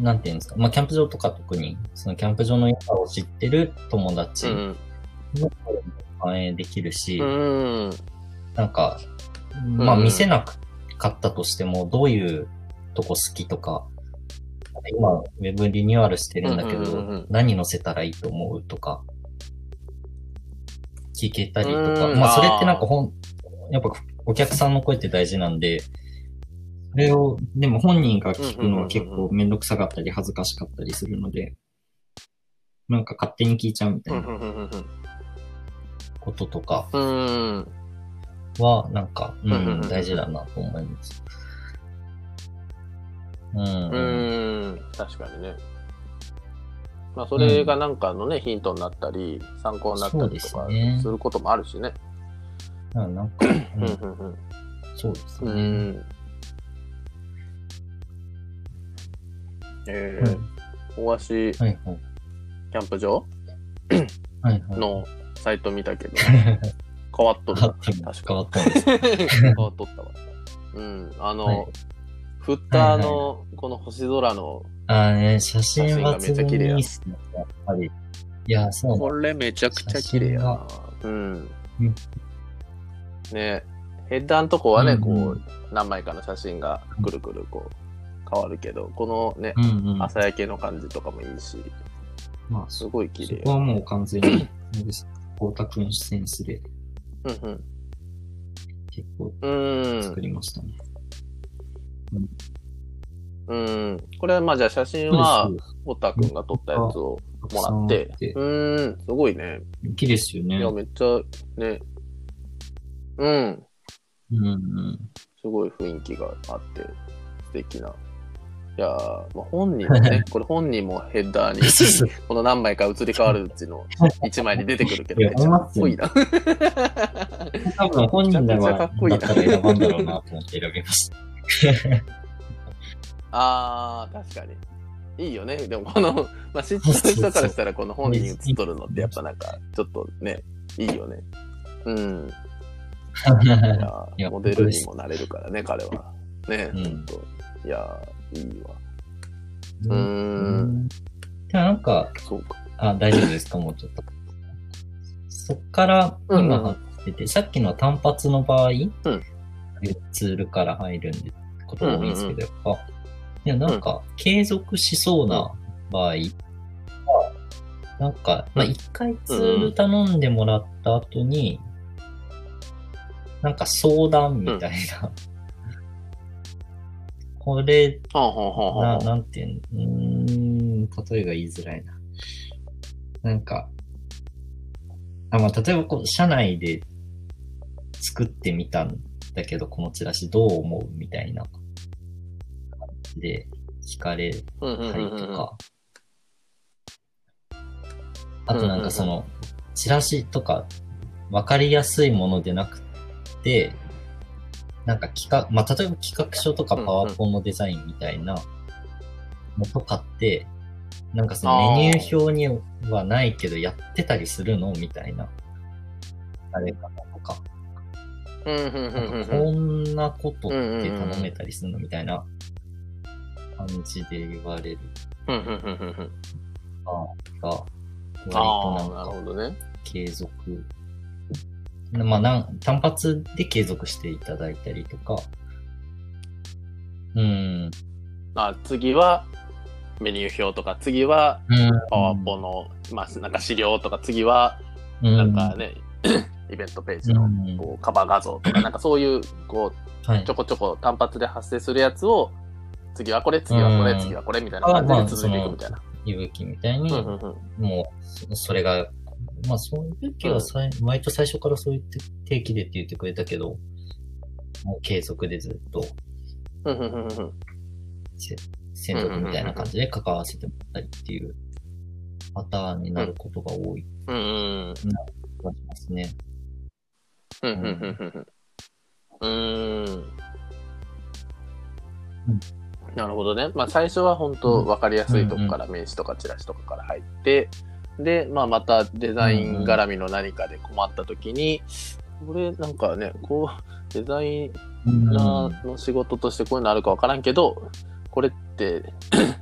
なんていうんですか、まあキャンプ場とか特に、そのキャンプ場の良さを知ってる友達反映できるし、うん。うん。なんか、まあうん。見せなかったとしても、どういうとこ好きとか、今、ウェブリニューアルしてるんだけど、何載せたらいいと思うとか、聞けたりとか、うん。まあそれってなんかほん、やっぱお客さんの声って大事なんで、それを、でも本人が聞くのは結構めんどくさかったり恥ずかしかったりするので、なんか勝手に聞いちゃうみたういなこととかうん。うん。は、なんか、ううんうんうんん、大事だなと思います。うん。うん。確かにね。まあ、それがなんかのね、ヒントになったり、参考になったりとかすることもあるしね。うんなんか、ううんん、うんそうですうん。うね。ん。えーはい、大足キはいはい。ャンプ場？はいはい。のサイト見たけど、変わっとった確か変わったんです。変わっとったわ。うん。あの、はいフッターのこの星空の、あーね、写真がめちゃ綺麗やっすね、やっぱり。いや、そうこれめちゃくちゃ綺麗やな。うん。うんねヘッダーのとこはね、うんこう、何枚かの写真がくるくるこう、変わるけど、このね。朝焼けの感じとかもいいし、まあ、すそごい綺麗そこはもう完全に、です。光沢のセンスでうん結構うん。うん作。りましたね。うん。これはまあじゃあ写真はそう、ですオタくんが撮ったやつをもらってうん、すごいね。綺麗ですよね。いや、めっちゃ、ね、うん、うんうん。すごい雰囲気があって、素敵な。いやー、まあ、本人もね、これ本人もヘッダーに、この何枚か移り変わるうちの1枚に出てくるけど、めっちゃかっこいいな。多分本人かはっこいいな選ばんだろうなと思って選びました。あー、確かに。いいよね。でもこの、まあ、知ってる人からしたらこの本人映っとるのってやっぱなんか、ちょっとね、いいよね。うん。いやモデルにもなれるからね、彼は。ね、うんほんと。いやー、いいわ。うん。でもなんか、そうか。あ、大丈夫ですか？もうちょっと。そっからうんうん今貼ってて、さっきの単発の場合、んツールから入るんで、ことが多いんですけど、やっぱ、いや、なんか、継続しそうな場合は、なんか、まあ、一回ツール頼んでもらった後に、なんか相談みたいな。これ、はあはあはな、んていうの、うーん、例えが言いづらいな。なんか、あ、まあ、例えばこう、社内で作ってみたんだけど、このチラシどう思うみたいな感じで聞かれたりとか。あとなんかその、チラシとか、わかりやすいものでなくて、なんか企画、まあ、例えば企画書とかパワポのデザインみたいなのとかって、なんかそのメニュー表にはないけどやってたりするのみたいな。あれかなとか。なんうんかこんなことって頼めたりするのみたいな感じで言われるうんうんうんうんうんが、割とああ、なんか。継続。まあ、なん単発で継続していただいたりとか。うん。あ次はメニュー表とか、次はうん。パワポの、まあ、なんか資料とか、次はうん、なんかね、イベントページのうんこうカバー画像とか、なんかそういう、こう、はいちょ。こちょこ単発で発生するやつを、次はこれ、次はこれ、うん次はこれみたいな感じで続いていくみたいな。いぶきみたいに、うんうんうんもう、そそれが、まあ、そういう時はさい、毎と最初からそう言って定期でって言ってくれたけど、もう継続でずっと。うんうんうんうんせ専属みたいな感じで関わらせてもらったりっていうパターンになることが多い。うんうん気がしますね。うん。うん。うんうんうん。うん。なるほどね。まあ最初は本当分かりやすいとこから名刺とかチラシとかから入って、で、まあまたデザイン絡みの何かで困った時に、これなんかね、こう、デザイナーの仕事としてこういうのあるか分からんけど、これって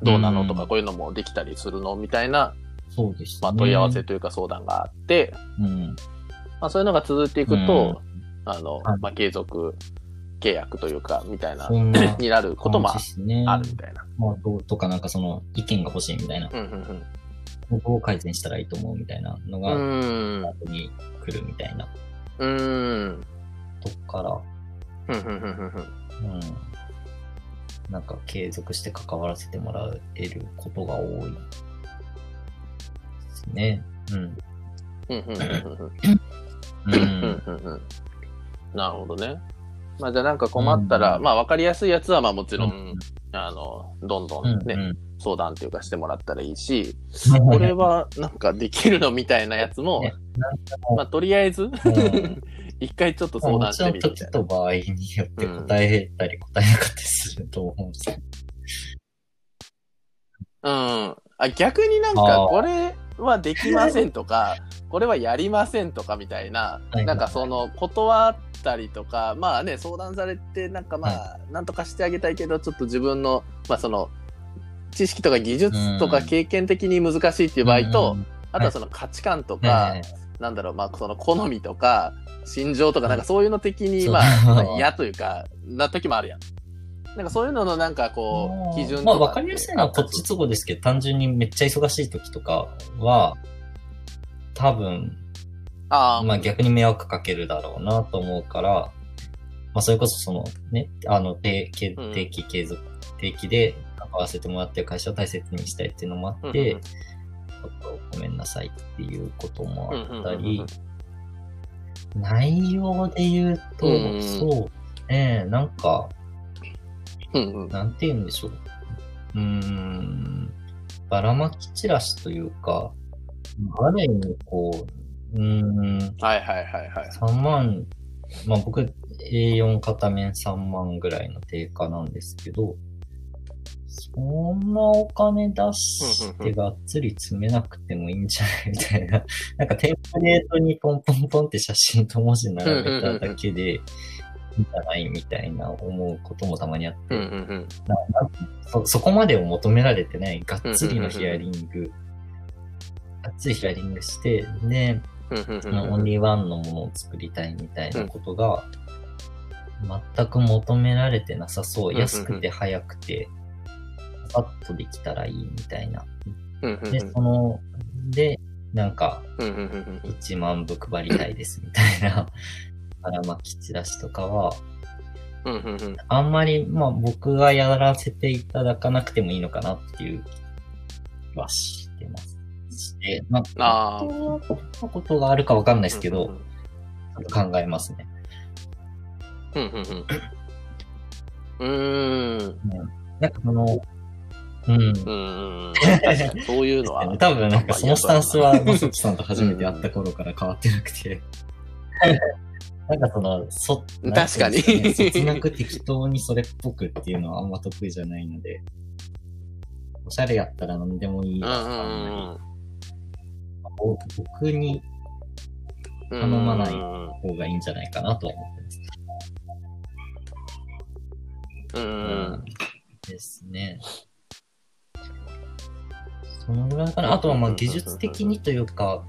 どうなのとかこういうのもできたりするのみたいな、そうです、ね。まあ問い合わせというか相談があって、うん。まあそういうのが続いていくと、あのはい、まあ継続契約というか、みたいなな になることも。あるみたいな。まあ、どうとかなんかその意見が欲しいみたいな。うんうんどう改善したらいいと思うみたいなのうが、ん。う後に来るみたいなーん。うん。とこから、うん。なんか継続して関わらせてもらえることが多いですね。うん。なるほどね。まあじゃあなんか困ったら、うんまあわかりやすいやつはまあもちろん、うんあの、どんどうんんね、うん相談っていうかしてもらったらいいし、これはなんかできるのみたいなやつもね、まあとりあえず、ん一回ちょっと相も談してみるみたいな。と場合によって答えたり答えなかったりすると思うんですけど。うん。あ、逆になんか、これはできませんとか、これはやりませんとかみたいな、はいなんかその、断ったりとか、まあね、相談されて、なんかまあ、なんとかしてあげたいけど、ちょっと自分の、まあその、知識とか技術とかうん。経験的に難しいっていう場合と、うんあとはその価値観とえか、えなんだろう、まあその好みとか、心情とか、なんかそういうの的に、まあ、まあ嫌というか、な時もあるやん。なんかそういうののなんかこう、基準とかまあ、わかりやすいのはこっち都合ですけど、単純にめっちゃ忙しい時とかは、多分、ああ、まあ逆に迷惑かけるだろうなと思うから、まあそれこそそのね、あの定定期継続、定期で関わらせてもらってる会社を大切にしたいっていうのもあうんって、うんちょっとごめんなさいっていうこともあったうんうんうんりうん、内容で言うと、うんそうね、なんか、うんうん。なんて言うんでしょう。うーん、ばらまきチラシというか、ある意味こう、うーん、はいはいはいはい。3万、まあ僕 A4 片面3万ぐらいの定価なんですけど、そんなお金出してがっつり詰めなくてもいいんじゃない？みたいな。なんかテンプレートにポンポンポンって写真と文字並べただけでいいんじゃない？みたいな思うこともたまにあって。ななんそそこまでを求められてない、がっつりのヒアリング、がっつりヒアリングして、で、オンリーワンのものを作りたいみたいなことが、全く求められてなさそう。うん安くて早くて、パッとできたらいいみたいな。で、その、で、なんか、うんうんうんうん1万部配りたいですみたいな、ばらまきチラシとかは、うんうんうんあんまり、まあ僕がやらせていただかなくてもいいのかなっていう気はしてます。して、まあ、どんなことがあるかわかんないですけど、うんちょっと考えますね。うんうんうん。うーん。なんかその、うん。うんうんうん。確かにそういうのは。多分なんかそのスタンスは、まさきさんと初めて会った頃から変わってなくて。なんかその、そ、確かにそつなく適当にそれっぽくっていうのはあんま得意じゃないので、おしゃれやったら何でもいいうんわ。うんぼ僕にうん。頼まないうん方がいいんじゃないかなとは思ってます。うんうん。ですね。そのぐらいかな。あとはまあ技術的にというか、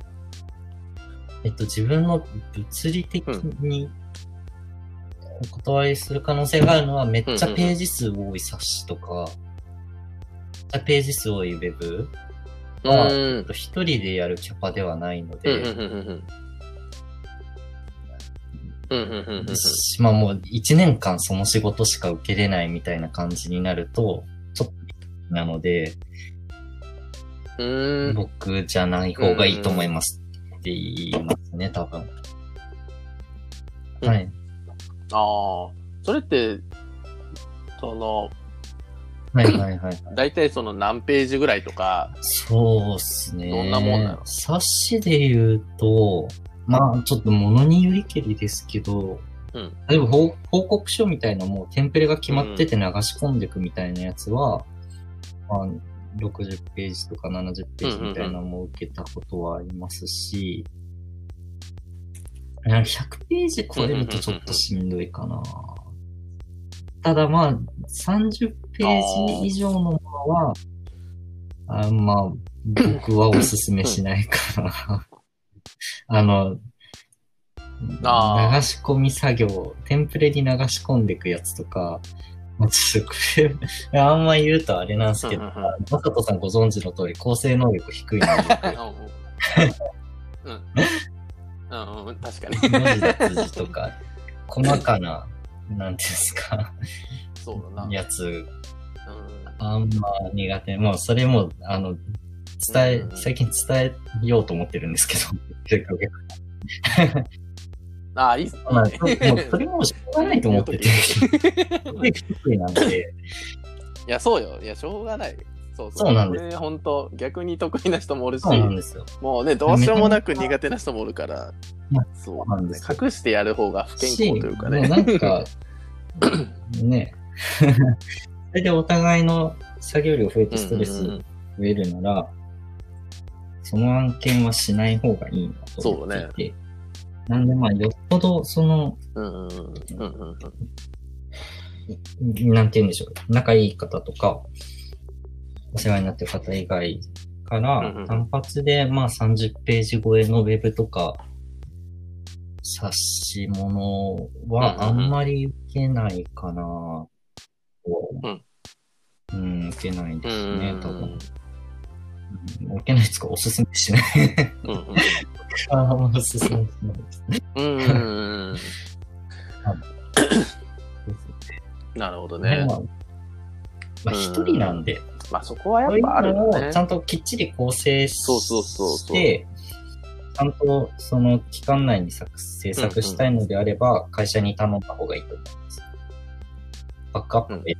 えっと自分の物理的にお断りする可能性があるのはめっちゃページ数多い冊子とか、めっちゃページ数多いウェブは、一人でやるキャパではないのうんで、まあもう一年間その仕事しか受けれないみたいな感じになると、ちょっとなので、うん。僕じゃない方がいいと思いますって言いますね、多分。うんはい。ああ。それって、その、はいはいはい。大体その何ページぐらいとか、そうっすね。どんなもんなの？冊子で言うと、まあ、ちょっと物によりけりですけど、うん例えば報報告書みたいなもうテンプレが決まってて流し込んでいくみたいなやつは、まあ、60ページとか70ページみたいなのも受けたことはありますし、なんか100ページ超えるとちょっとしんどいかな。ただまあ、30ページ以上のものは、あまあ、僕はおすすめしないかな。あの、流し込み作業、テンプレに流し込んでいくやつとか、まあ、ちょっとこれ、あんま言うとあれなんですけど、まさとさんご存知の通り、構成能力低いので、うん。うん。確かに。文字脱字とか、細かな、なんですか、そうだな。やつ、うん。あんま苦手。もうそれも、あの、伝えう、ん最近伝えようと思ってるんですけど、ああ、いいっすね。まあ、そもうそれもしょうがないと思ってて、得意なんで、いや、そうよ。いや、しょうがない。そうそうなんです本当逆に得意な人もおるし。もうね、どうしようもなく苦手な人もおるからま、そうそうなんですよ隠してやる方が不健康というかね。なんか、ね、それでお互いの作業量増えてストレス増えるなら、その案件はしない方がいいなと思っていて、なんでまあ、よっぽどその、なんて言うんでしょう、仲いい方とか、お世話になってる方以外から、ん単発でまあ30ページ超えのウェブとか、冊子物はあんまり受けないかなうん。うん、受けないですね、多分。うん。うん。受けないですかおすすめしない。うん。うん。あーおすすめしないですね。うん。うん。うん。なるほどね。まあ一人なん。で、まあそこはやっぱあるねち。ゃん。ときっちり構成しそうそうそうそうて、ちゃん。とその期間内に作制作したいのであれば、会社に頼ん。だ方がいいと思います。バックアップで。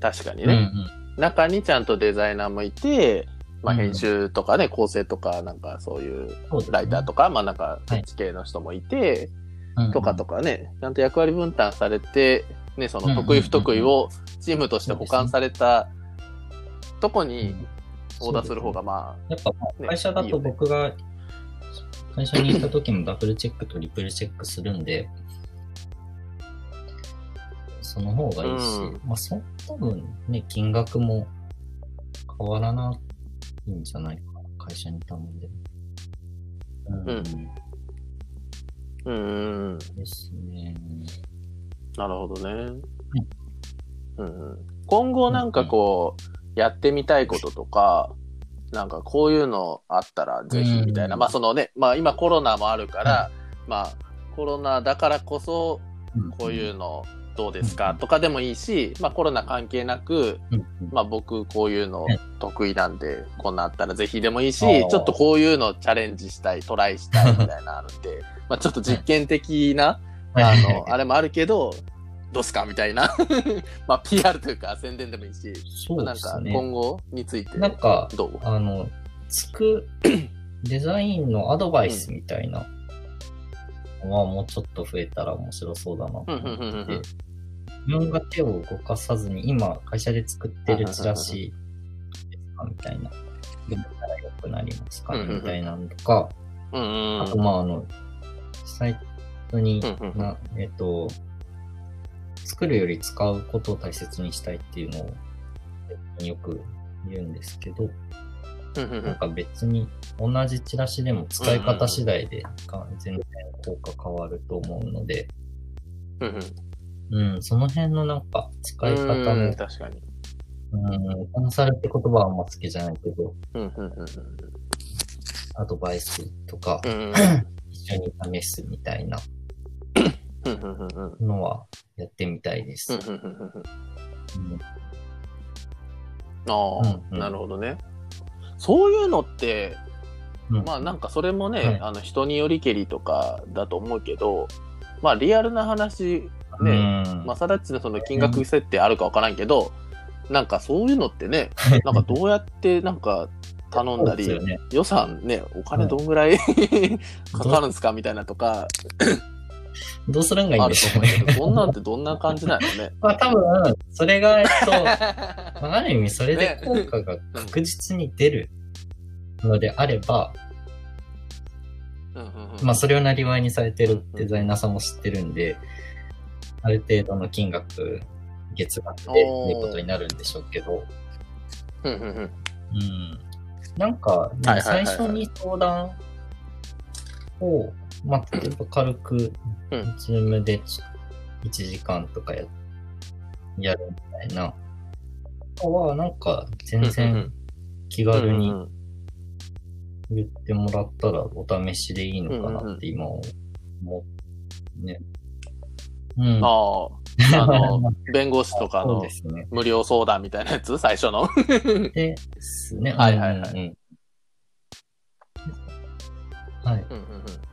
確かにね。うん。中にちゃんとデザイナーもいて、まあうん。編集とかね、構成とか、なんかそういうライターとか、まあなんか、はい。そっち系の人もいて、うんとかとかね、ちゃんと役割分担されて、ね、そうんうんうんうん。の得意不得意をチームとして保管されたとこにオーダーする方がまやっぱ会社だと僕が会社に行った時もダブルチェックとリプルチェックするんで、その方がいいし、うん。まあそ多分ね、金額も変わらないんじゃないかな、会社に頼んで。も。うん。うん。あ、うんうんうん、ですね。なるほどね。うん。うん、今後なんかこう、やってみたいこととか、なんかこういうのあったらぜひみたいな、うん。まあそのね、まあ今コロナもあるから、まあコロナだからこそこういうのどうですか？とかでもいいし、まあコロナ関係なく、まあ僕こういうのはい。得意なんで、こんなんあったらぜひでもいいしちょっとこういうのチャレンジしたい、トライしたいみたいなのあるんで、まあちょっと実験的な、あの、あれもあるけど、どうすか？みたいな。まあ PR というか宣伝でもいいし、そうなんか。今後についてなんか、どう？あの、つく、デザインのアドバイスみたいなのはもうちょっと増えたら面白そうだなと思って。自分が手を動かさずに今会社で作ってるチラシですかみたいな。どうたら良くなりますかみたいなのとか、あとまああの、サイトにな、えっと、作るより使うことを大切にしたいっていうのをよく言うんですけど、なんんか別に同じチラシでも使い方次第でが全然効果変わると思うので、うんその辺のなんか使い方うんの、確かに。うん、コンサルって言葉はあんま好きじゃないけど、アドバイスとか一緒に試すみたいな。のはやってみたいです。ああ、なるほどね。そういうのって、うん。まあなんかそれもね、はい。あの人によりけりとかだと思うけど、まあリアルな話、ね、うん。マサダッチのその金額設定あるかわからんけど、なんかそういうのってね、なんかどうやってなんか頼んだり、ね。予算ね、お金どんぐらい かかるんですかみたいなとか、どうするんがいいんでしょうねと思うけ。ど、そんなんってどんな感じなのね。まあ多分、それが、えっと、まあある意味それで効果が確実に出るのであれば、うんうんうんまあそれをなりわいにされてるデザイナーさんも知ってるんで、ある程度の金額、月額でっていうことになるんでしょうけど、うんうんうんうん。なんか、最初に相談を、まあ、例えば軽く、うんズームでち1時間とかややるみたいな。とは、なんか、全然ん気軽に言ってもらったらお試しでいいのかなって今思う。ね。うん。ああ、あの、弁護士とかの。無料相談みたいなやつ最初の。ですね。は いはいはいはい。うんうんうん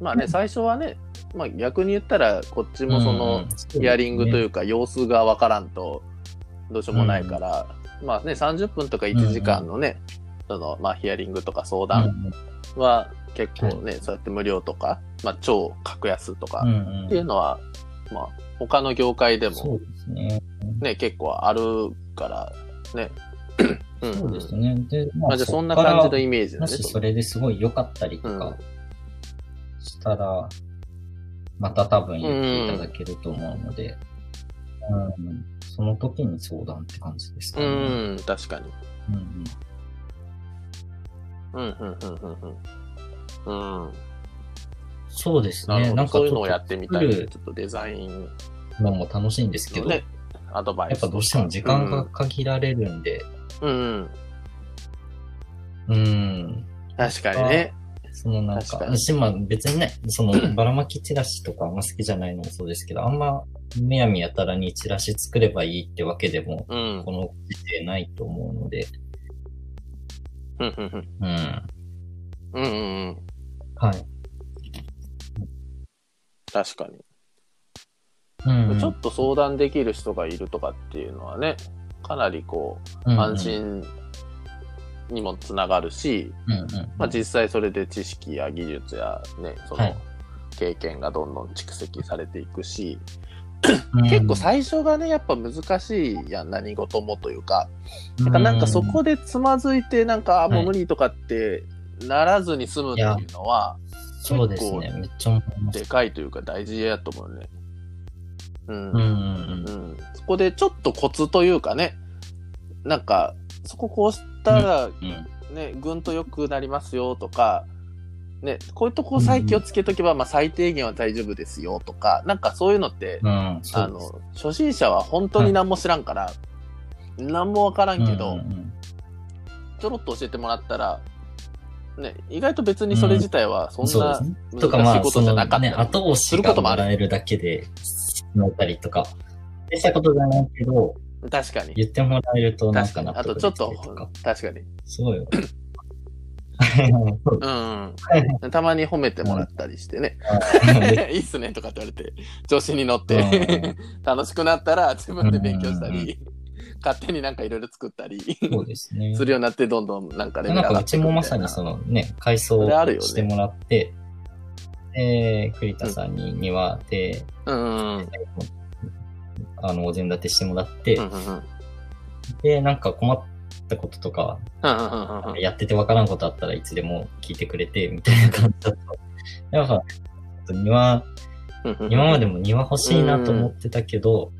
まあね、最初はね、まあ逆に言ったら、こっちもその、ヒアリングといううか、様子がわからんと、どうしようもないから、まあね、30分とか1時間のね、その、まあヒアリングとか相ん談は結構ね、そうやって無料とか、まあ超格安とかっていうのは、まあ他の業界でもね。ね、結構あるから、ね。うんそうですね。で、ままあじゃあそんな感じのイメメージだね。もしそれですごい良かったりとうんかしたら、また多分言っていただけると思うので、うん、その時に相談って感じですかうね。ん、確かに。うんうんうん、うん、うん、うんうん。うん。そうですね。なんかそういうのをやってみたい。ちょっとデザインのも楽しいんですけど、のね、アドバイス。やっぱどうしても時間が限られるんで、うん、うん。うん、確かにね。そのなんか、私まあ別にね、そのばらまきチラシとかあんま好きじゃないのもそうですけど、あんまむやみやたらにチラシ作ればいいってわけでも、うん。この時点ないと思うので、うん、うん、うん。うん。うん、うん、うん。はい。確かに。うん、ちょっと相談できる人がいるとかっていうのはね、かなりこう、安心にもつながるし、うんうんまあ実際それで知識や技術やね、そのはい経験がどんどん蓄積されていくし、うん結構最初がね、やっぱ難しいやん、何事もというか、だからなんかそこでつまずいて、なんか、あもう無理とかってならずに済むっていうのは、そうですね。めっちゃ思います。でかいというか大事やと思うね。うん。うんうんうんそこでちょっとコツというかね、なんか、そここうしたらうん。ね、ぐんと良くなりますよとか、ね、こういうとこさえ気をつけとけば、まあ最低限は大丈夫ですよとか、なんかそういうのって、うん、そあの、初心者は本当に何も知らんから、何もわからんけど、うんうんちょろっと教えてもらったら、ね、意外と別にそれ自体はそうんな。難しいことじゃなかったり後押しすることもあるがもらえるだけで、乗ったりとか、したことじゃないけど、確かに。言ってもらえるとなん確かに。か納得あとちょっと確かに。そうよ。そ ううん。たまに褒めてもらったりしてね。いいっすねとかって言われて、調子に乗っうて、楽しくなったら自分で勉強したり、勝手になんかいろいろ作ったり、そうですね。するようになって、どんどんなんかレベルなんかうちもまさ。にそのね、改装してもらって、で、栗田さんに庭で、うん。あの、お膳立てしてもらって、うんうんうんで、なんか困ったこととか、うんうんうんうんやっててわからんことあったらいつでも聞いてくれて、みたいな感じだっぱ、ちょっと庭、うんうん。今までも庭欲しいなと思ってたけど、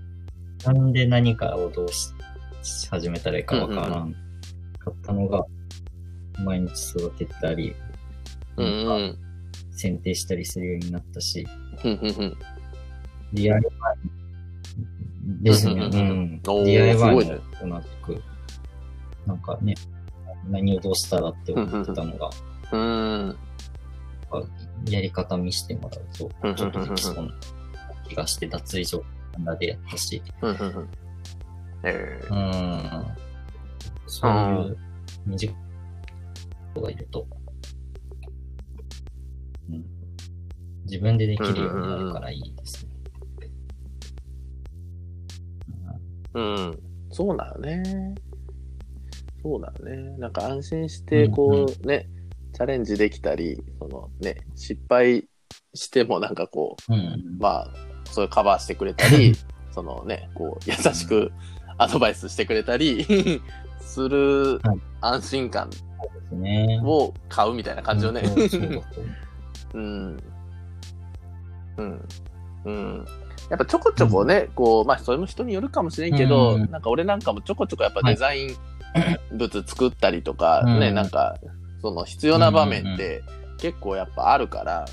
なんで何かをどうしし始めたらいいかわからんかったのが、毎日育てたり、うんうん剪定したりするようになったし、うんうんうん。うんうんうんうん DIY も同じく、なんかね、何をどうしたらって思ってたのが、うん。やり方見してもらうとうん、ちょっとできそうな気がして、脱衣所なんでやったし、うん。そういう短い人がいると、うん、自分でできるようになるからいいですうん。そうだよね。そうだよね。なんか安心して、こうね、チャレンジできたり、そのね、失敗してもなんかこう、うん。まあ、それカバーしてくれたり、そのね、こう、優しくアドバイスしてくれたり するはい安心感。を買うみたいな感じよね。うん。うん。うん。やっぱちょこちょこね、こう、まあ、それも人によるかもしれんけど、うん。なんか俺なんかもちょこちょこやっぱデザイン物作ったりとか、うん。ね、なんか、その必要な場面って結構やっぱあるから、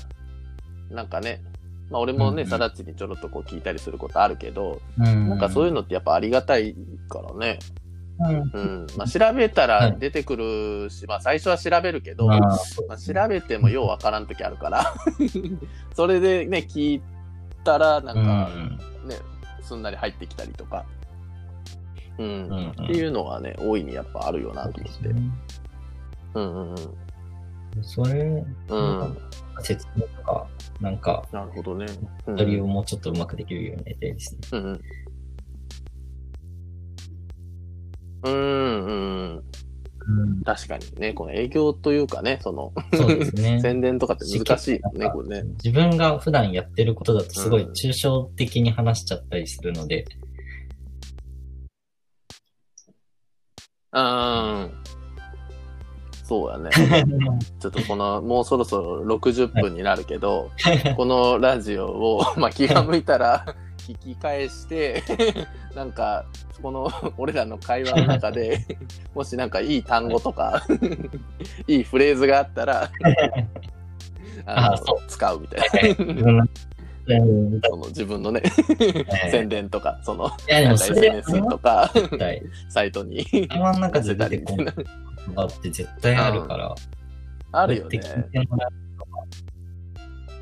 なんかね、まあ俺もね、うんさだっちにちょろっとこう聞いたりすることあるけど、うん。なんかそういうのってやっぱありがたいからね。うん。うん。まあ調べたら出てくるし、まあ最初は調べるけど、まあ。まあ、調べてもようわからん時あるから。それでね聞いたらなんかね、すんなり入ってきたりとか、うん。うんうん。っていうのはね大いにやっぱあるよなと思って、うんうんうん。それ、うん。説明とか、なんか、なるほどね、うん。それをもうちょっとうまくできるようになりたいですね。うんうんうんうんうん。確かにねこの営業というかねそのそうですね。宣伝とかって難しいよねこれね。自分が普段やってることだとすごい抽象的に話しちゃったりするので、うん。そうやね。ちょっとこの、もうそろそろ60分になるけど、このラジオを、まあ、気が向いたら聞き返して、なんか、この 俺らの会話の中で、もしなんかいい単語とか、いいフレーズがあったら、あの使うみたいな。うんその自分のね、宣伝とか、その、SNS とか、サイトに頭の中で出てこな。いって絶対あるから、あるよね。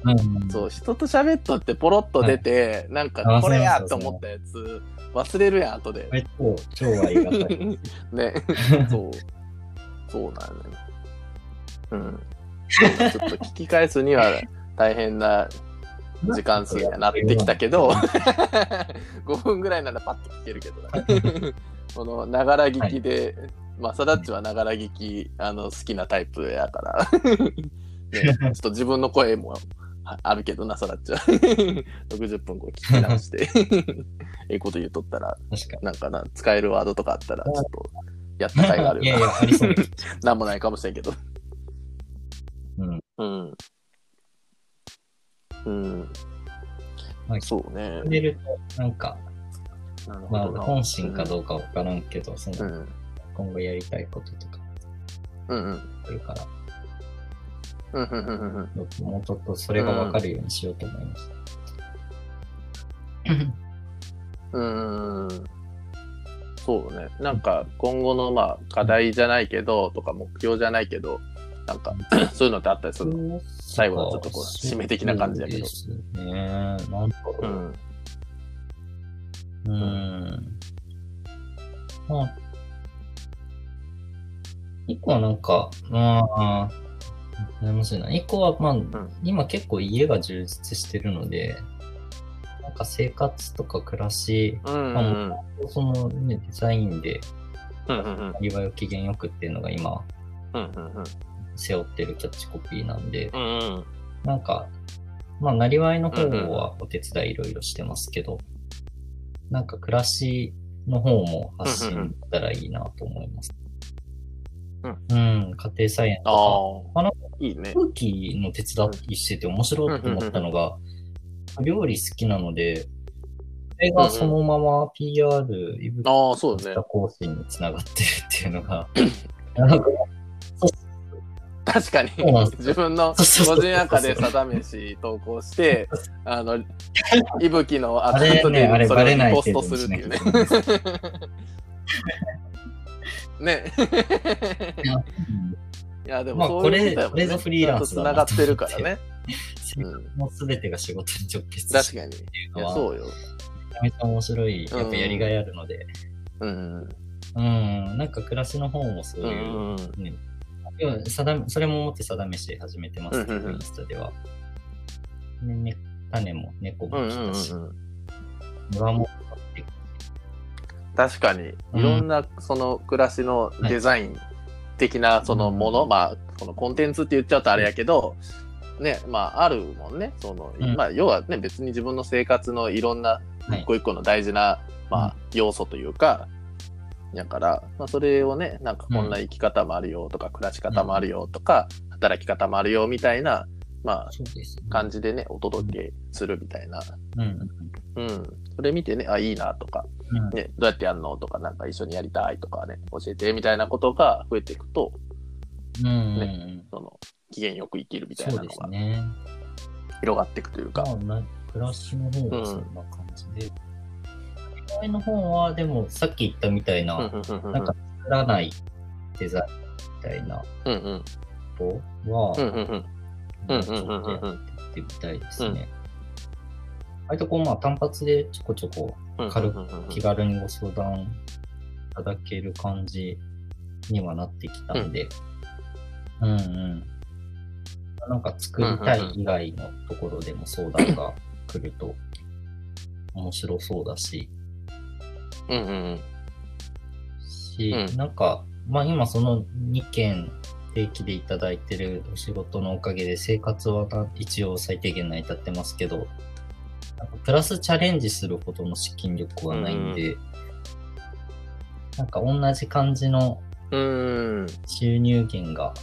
こうん。そう、人と喋っとってポロッと出て、なんかあこれやと思ったやつ忘れるやん、後で超、超ありがたい。ね。そう。そうなんだよね。うん。ちょっと聞き返すには大変な時間数にはなってきたけど、5分ぐらいならパッと聞けるけどな。この、ながら聞きで、まあ、サダッチはながら聞き、あの、好きなタイプやから、ね、ちょっと自分の声もああるけどな、サダッチは。60分こう聞き直して、ええこと言うとったら。なんかな、使えるワードとかあったら、ちょっと、やった甲斐があるいやいよや、ありそう。な。なんもないかもしれんけど。うん。うん。うん。はいそうね。入れると、なんか、まあ。本心かどうかわからんけど、その、うん。今後やりたいこととか、うんうん。あるから、もうちょっとそれがわかるようにしようと思います。うーんそうね。なんか今後のまあ課題じゃないけど、とか目標じゃないけど、なんかそういうのってあったりするの？最後のちょっとこう締め的な感じだけどそうですね。なんだう。ん。うーん。まあ、一個はなんか、まあ、悩ましいな。一個は、まあ、今結構家が充実してるので、なんか生活とか暮らし、うんまあうんそのね、デザインで、うんうんうん。祝いを機嫌よくっていうのが今、うんうん背負ってるキャッチコピーなんで、うんうん。なんか、まあ、なりわいの方はお手伝いいろいろしてますけど、なんか暮らしの方も発信したらいいなと思います。うんうん、家庭菜園あとか、ああのいいね。空気の手伝いしてて面白いと思ったのが、料理好きなので、それがそのまま PR、イブああ、そうだね。した。更新につながってるっていうのが、なんか確かに。自分の個人アカで定めし投稿して、あの、いぶきのアカウントでそれをポストするっていうね。ね。いやでまもあそういうことだよこれこれぞフリーランスだながってるからね。生活のすべてが仕事に直結確かに。してるっていういのは、やそうよ。めちゃめちゃ面白い、やっぱやりがいあるので、うん。うん、なんか暮らしの方もそううんういう、んうん。それも思って定めし始めてますけど、うんうんうんインスタでは。ねね、種も猫うんうんうんも来たし、うん。庭も確かに、いろんなその暮らしのデザイン的なそのもの、うんまあ、そのコンテンツって言っちゃうとあれやけど、ね、まあ、あるもんね。その、うん。まあ、要はね、別に自分の生活のいろんなはい。一個一個の大事な、まあ、要素というか、やから、まあ、それをね、なんかこんな生き方もあるよとか、暮らし方もあるよとか、働き方もあるよみたいな、まあ。感じでね、お届けするみたいな。うん。うん。それ見てね、あ、いいなとか、うん。ね、どうやってやるのとか、なんか一緒にやりたいとかね、教えてみたいなことが増えていくと、うんうんうん。その、機嫌よく生きるみたいなのが。広がっていくというか。まあ、な暮らしの方はそんな感じで。恋愛の方は、でも、さっき言ったみたいな、なんか作らないデザインみたいなうんうんことは、やってみたいですね。割とこう、まあ、単発でちょこちょこうん軽うんうんうん気軽にご相談いただける感じにはなってきたんで、うんうん。なんか作りたい以外のところでも相談が来ると面白そうだし、うんうんうんし、うんなんか、まあ今その2件定期でいただいてるお仕事のおかげで生活はな一応最低限成り立ってますけど、なんかプラスチャレンジするほどの資金力はないんで、なんか同じ感じのうん。収入源が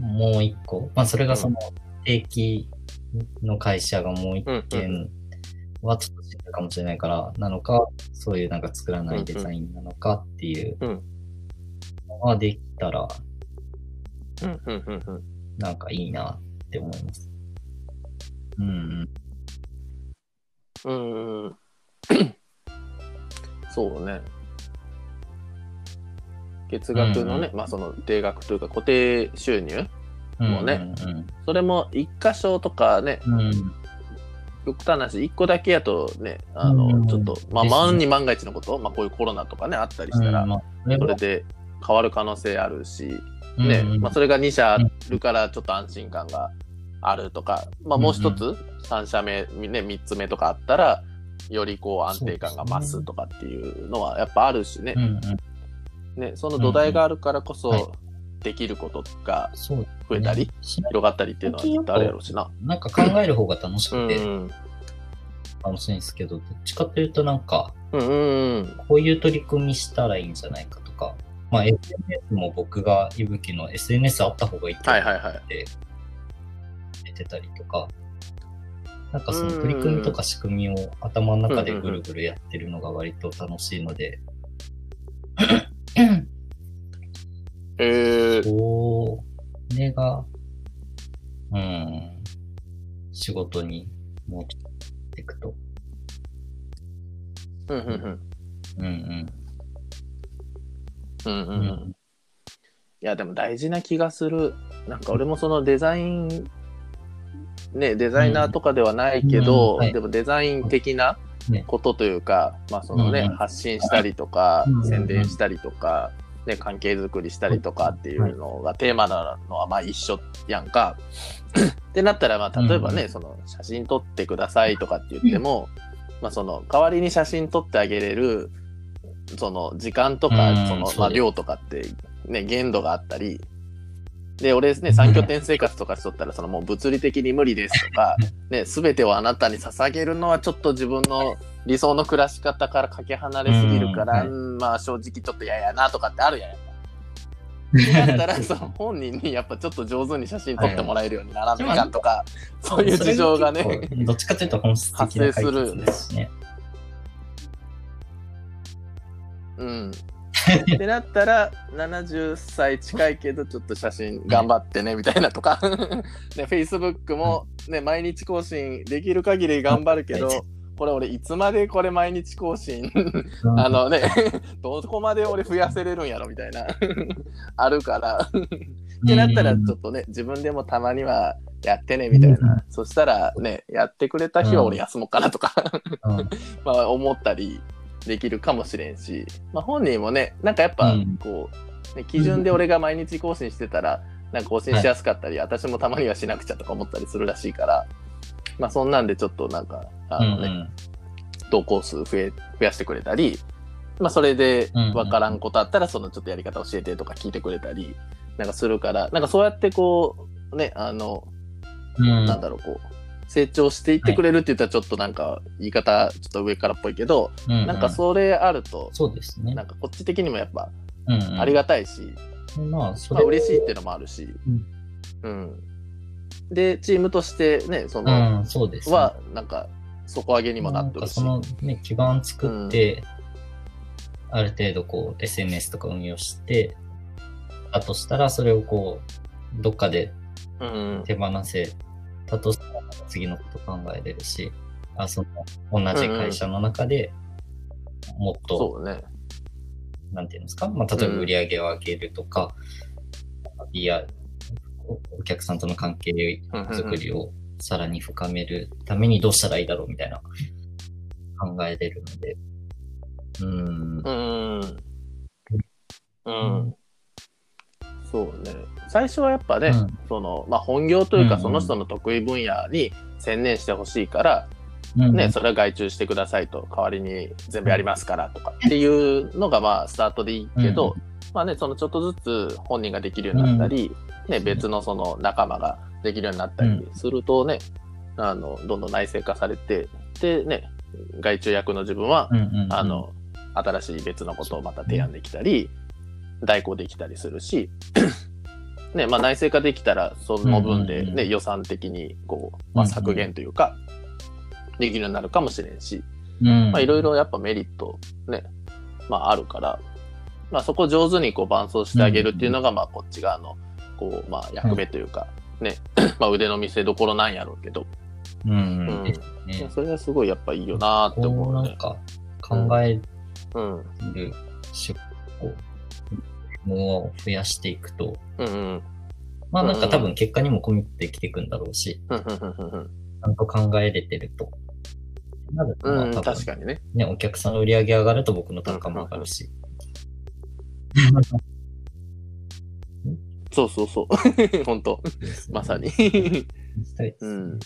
もう一個、まあそれがその定期の会社がもう一うん件はちょっと違うかもしれないからなのか、そういうなんか作らないデザインなのかっていううん。のができたらうんうんうんうんなんかいいなって思います。うんうんうん そうね。月額のね、うんまあその定額というか固定収入うん。もうねうんそれも一箇所とかね、うん。うん。極端な話、一個だけやとね、あの、うんちょっと、まあ、万に万が一のこと、まあこういうコロナとかね、あったりしたら、うんまあそれで変わる可能性あるし、うんね、うん。まあそれが2社あるからちょっと安心感があるとか、まあもう一つ、3社目、ね、3つ目とかあったら、よりこう安定感が増すとかっていうのはやっぱあるしね。う、んうん。ね、その土台があるからこはい。そ、できることが増えたり、し広がったりっていうのはきっとあるやろうしな。なんか考える方が楽しうんくて楽しいんですけど、どっちかというとなんか、うんうんうん。こういう取り組みしたらいいんじゃないか、まあ SNS も僕がいぶきの SNS あった方がいいってはいはいはい。出てたりとか、なんかその取り組みとか仕組みを頭の中でぐるぐるやってるのが割と楽しいので、えー、それが、うん、仕事に持っていくと、うんうんうん。うんうん。うんうんううん。ん。いや、でも大事な気がする。なんか俺もそのデザイン、ね、デザイナーとかではないけど、うん。はい。でもデザイン的なね。ことというか、まあそのね、うんうん。発信したりとか、うんうん宣伝したりとか、ね、関係づくりしたりとかっていうのがテーマなのはまあ一緒やんか。ってなったら、まあ例えばね、うんその写真撮ってくださいとかって言っても、まあその代わりに写真撮ってあげれる、その時間とか、うんそのまあ量とかってね、限度があったり、で、俺ですね、3拠点生活とかしとったら、そのもう物理的に無理ですとか、ね、すべてをあなたに捧げるのはちょっと自分の理想の暮らし方からかけ離れすぎるから、まあ正直ちょっと嫌やなとかってあるやん。だったら、その本人にやっぱちょっと上手に写真撮ってもらえるようにならないかんとか、そういう事情がね。どっちかというと本質的な発生解決ですしね。うん。ってなったら、70歳近いけど、ちょっと写真頑張ってね、みたいなとか。ね、Facebook もね、毎日更新できる限り頑張るけど、これ俺いつまでこれ毎日更新？あのね、どこまで俺増やせれるんやろみたいな、あるから。ってなったら、ちょっとね、自分でもたまにはやってね、みたいな。そしたらね、やってくれた日は俺休もうかなとか、うんまあ思ったりできるかもしれんし、まあ本人もね、なんかやっぱうん。こう、ね、基準で俺が毎日更新してたら、なんか更新しやすかったり、私もたまにはしなくちゃとか思ったりするらしいから、まあそんなんでちょっとなんか、あのね、投稿数増え、増やしてくれたり、まあそれでうんうん。わからんことあったら、そのちょっとやり方教えてとか聞いてくれたり、なんかするから、なんかそうやってこう、ね、あの、うん。なんだろう、こう、成長していってくれるって言ったらちょっとなんか言い方ちょっと上からっぽいけど、うんうんなんかそれあると、そうですねなん。かこっち的にもやっぱうんうんありがたいし、まあ、そまあれ嬉しいっていうのもあるし、うん。で、チームとしてね、その、うん、そうですね。は、なんか、底上げにもなってるし。んかそのね、基盤作って、ある程度こう SNS とか運用して、だとしたらそれをこう、どっかでうん。手放せたとしたら次のこと考えれるし、あその同じ会社の中でもっと、そうね。なんていうんですか、まあ、例えば売り上げを上げるとか、いや、おお客さんとの関係作りをさらに深めるためにどうしたらいいだろうみたいな考えれるので。うーん。うん。うん。そうね。最初はやっぱね、うん。その、まあ、本業というか、うんうん。その人の得意分野に専念してほしいから、うんね、それは外注してくださいと、代わりに全部やりますからとかっていうのが、まあ、スタートでいいけど、まあね、そのちょっとずつ本人ができるようになったり、ね、別のその仲間ができるようになったりするとね、あの、どんどん内製化されて、でね、外注役の自分は、うんうんうん。あ、の、新しい別のことをまた提案できたり、代行できたりするし、ね、まあ内製化できたら、その分でね、うんうんうん。予算的に、こう、まあ削減というか、できるようになるかもしれんし、いろいろやっぱメリットね、まああるから、まあそこを上手にこう伴走してあげるっていうのが、まあこっち側の、こう、まあ役目というか、ね、まあ腕の見せどころなんやろうけど、うんううん。それはすごいやっぱいいよなーってこ思うね。うなんか考えうん。る仕事を増やしていくと、うんうん。まあなんか多分結果にも込みってきていくんだろうし、うんうんうんうんうんちゃんと考えれてると。なるとまあうん、多分確かにね。ね、お客さんの売り上げ上がると僕の単価も上がるし。そうそうそう。本当まさに。うん。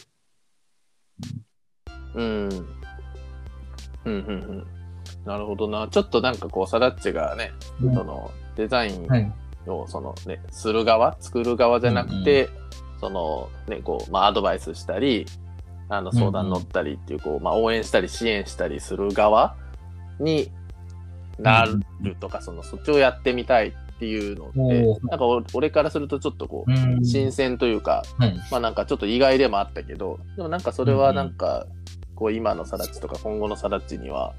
うん。うん、うん、うん。なるほどな。ちょっとなんかこう、サダッチがね、うんその、デザインはい。を、そのね、する側、作る側じゃなくて、その、ね、こう、まあ、アドバイスしたり、あの、相談乗ったりっていう、こう、まあ、応援したり支援したりする側になるとか、その、そっちをやってみたいっていうのってなんかお俺からするとちょっとこう、うん。新鮮というか、はい。まあなんかちょっと意外でもあったけど、でもなんかそれはなんか、こう今のサラッチとか今後のサラッチには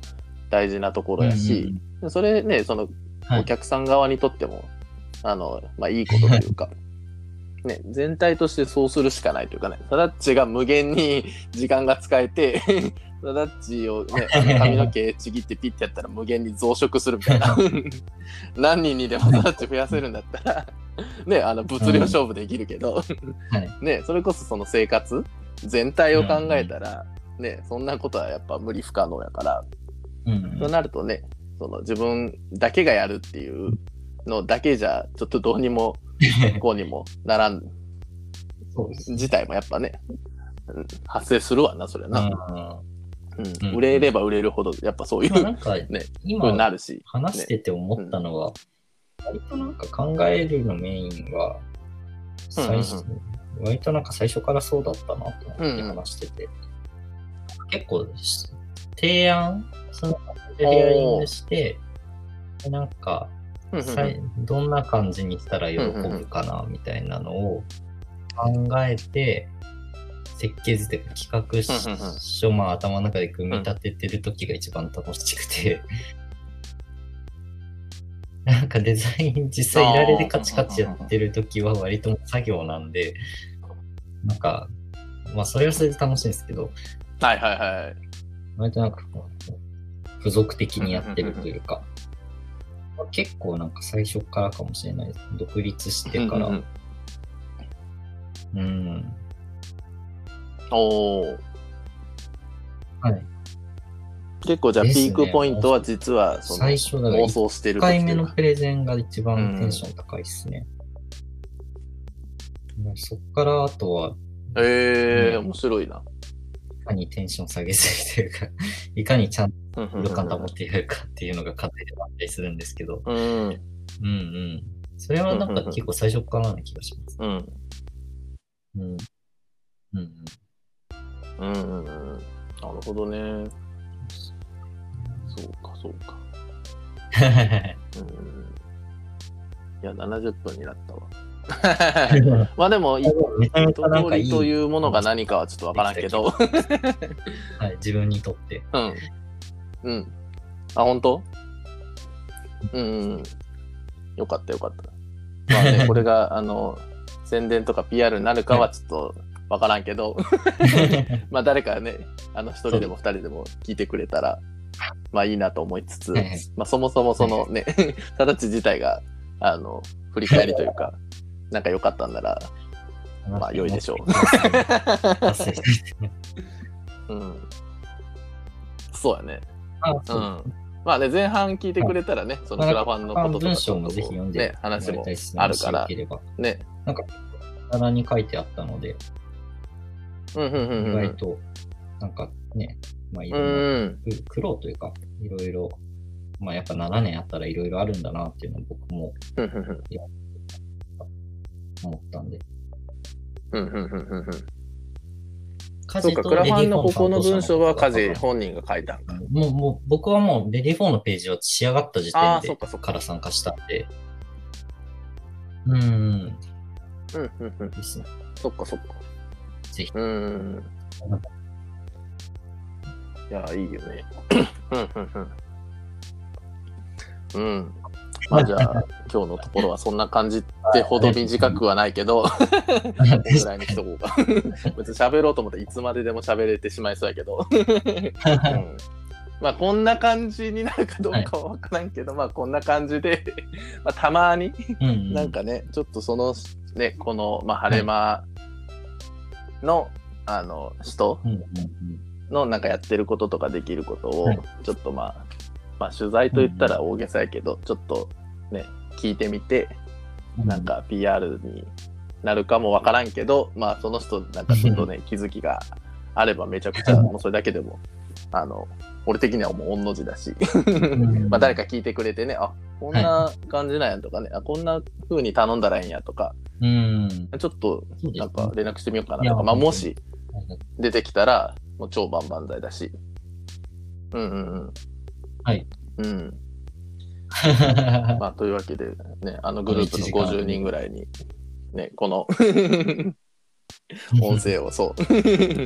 大事なところやし、でそれね、そのはいお客さん側にとっても、あの、まあいいことというか、ね、全体としてそうするしかないというかね、サラッチが無限に 時間が使えて、サラッチをね、髪の毛ちぎってピッてやったら無限に増殖するみたいな。何人にでもサラッチ増やせるんだったら、ね、あの物量勝負できるけど、はい。ね、それこそその生活全体を考えたら、ね、そんなことはやっぱ無理不可能やから、うん。そうなるとね、その自分だけがやるっていうのだけじゃ、ちょっとどうにも こうにもならん。自体もやっぱね、うん発生するわな、それな。うん。うん。売れれば売れるほど、やっぱそういうまあなんか、ねふうに今なるし。話してて思ったのは、割となんか考えるのメインは、最初、割となんか最初からそうだったなと思って話してて、結構し提案、そのレイヤリングして、でなんか、うんうんさいどんな感じにしたら喜ぶかなみたいなのを考えて、設計図というか企画書、まあ頭の中で組み立ててる時が一番楽しくて、なんかデザイン実際いられでカチカチやってる時は割と作業なんで、なんか、まあそれはそれで楽しいんですけど、はいはいはい。割となんか付属的にやってるというか、まあ結構なんか最初からかもしれないです。独立してから。うんうんうんおーはい。結構じゃあピークポイントは実はその最初だ妄想してる1回目のプレゼンが一番テンション高いですね。もうそっからあとは、ええー、うん面白いな。かにテンション下げずにというか、いかにちゃんと予感保ってやるかっていうのが課題でもあったりするんですけど、うん。うんうん。それはなんか結構最初からな気がします。うん。うん。うんうん。うんうんうん。なるほどね。そうか、そうか。うん。いや、70分になったわ。まあでも、いめちゃめちゃなんかいい。りというものが何かはちょっとわからんけど。はい、自分にとって。うん。うん。あ、本当？うんうん。よかったよかった。まあね、これが、あの、宣伝とか PR になるかはちょっとわからんけど、まあ誰かね、あの一人でも二人でも聞いてくれたら、まあいいなと思いつつ、まあそもそもそのね、ただち自体が、あの、振り返りというか、なんか良かったんなら、まあ良いでしょう。うん。そうやね。あ、う。ん。まあね、前半聞いてくれたらね、そのクラファンのこととか文ちょっと章もぜひこう読んでね、話もあるからもしよければね。棚に書いてあったので、うん、うん、うん、意うん。外と、なんかね、まあいろうんな、ん。く苦労というか、いろいろ、まあやっぱ7年あったらいろいろあるんだなっていうのを僕もうん、うん、うん。思ったんで。うん、うん、うん、うん。家そうか、クラファンのここの文章はカジも本人が書いたんか。う、もう僕はもうレディフォーのページは仕上がった時点でそっかそっか。から参加したんで。うん、うん、うん、うん。ですね。そっかそっか。ぜひ。うん。いや、いいよね。うん、うん、うん。うん。まあじゃあ、今日のところはそんな感じってほど短くはないけど、ぐらいにしとこうか。別に喋ろうと思ったらいつまででも喋れてしまいそうやけど。うん。まあこんな感じになるかどうかは分からんけど、まあこんな感じで、まあたまになんかね、ちょっとそのね、この、まあ、晴れ間の、あの人のなんかやってることとかできることをはい、ちょっとまあ、まあ取材と言ったら大げさやけど、ちょっとね、聞いてみて、なんか PR になるかもわからんけど、まあその人なんかちょっとね、気づきがあればめちゃくちゃ、もうそれだけでも、あの、俺的にはもう御の字だし、ん。まあ誰か聞いてくれてね、あ、こんな感じなんやとかね、あ、こんな風に頼んだらいいんやとか、うん。ちょっとなんか連絡してみようかなとか、まあもし出てきたら、もう超万々歳だし。うんうんうん。はい。うん。まあというわけで、ね、あのグループの50人ぐらいに、ね、この 音声をそう、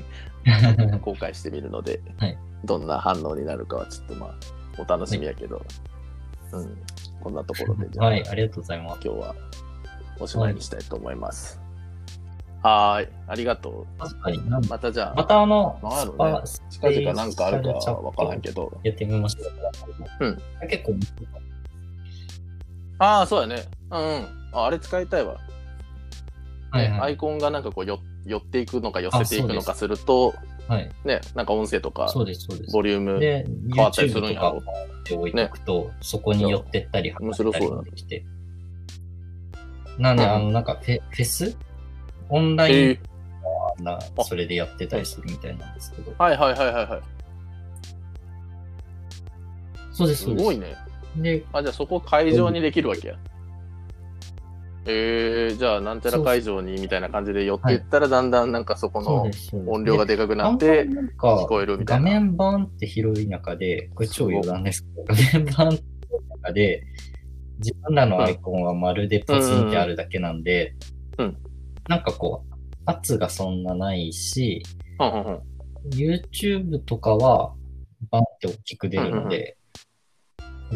公開してみるので、はいどんな反応になるかはちょっとまあ、お楽しみやけど、うん。こんなところで、じゃあ、はい、ありがとうございます。今日はおしまいにしたいと思います。はーい、ありがと確かに。またじゃまあ、たあの、なんやろね近々なんかあるかはわからんけど。やってみました。うん。結構、ああ、そうやね。うんうん。ああれ使いたいわ。はいはい。アイコンがなんかこうよ寄っていくのか寄せていくのあかすると、はい。ね、なんか音声とかそうです、そうです。ボリューム。で、変わったりするんやろで置いておくと、そこに寄ってったり、面白そうだなきて。なんで、うんあの、なんかフェ、フェスオンライえンな、それでやってたりするみたいなんですけど。はいはいはいはいはい。そうです、そうです。すごいね。で、あ、じゃあそこ会場にできるわけや。えー、じゃあなんちゃら会場にみたいな感じで寄っていったらだんだんなんかそこの音量がでかくなって聞こえるみた画いな。面版って広い中で、これ超余談ですけど、画面版って中で、自分らのアイコンはまるでポツンってあるだけなんで、うんなんかこう、圧がそんなないし、うんうんうん。YouTube とかはバンって大きく出るので、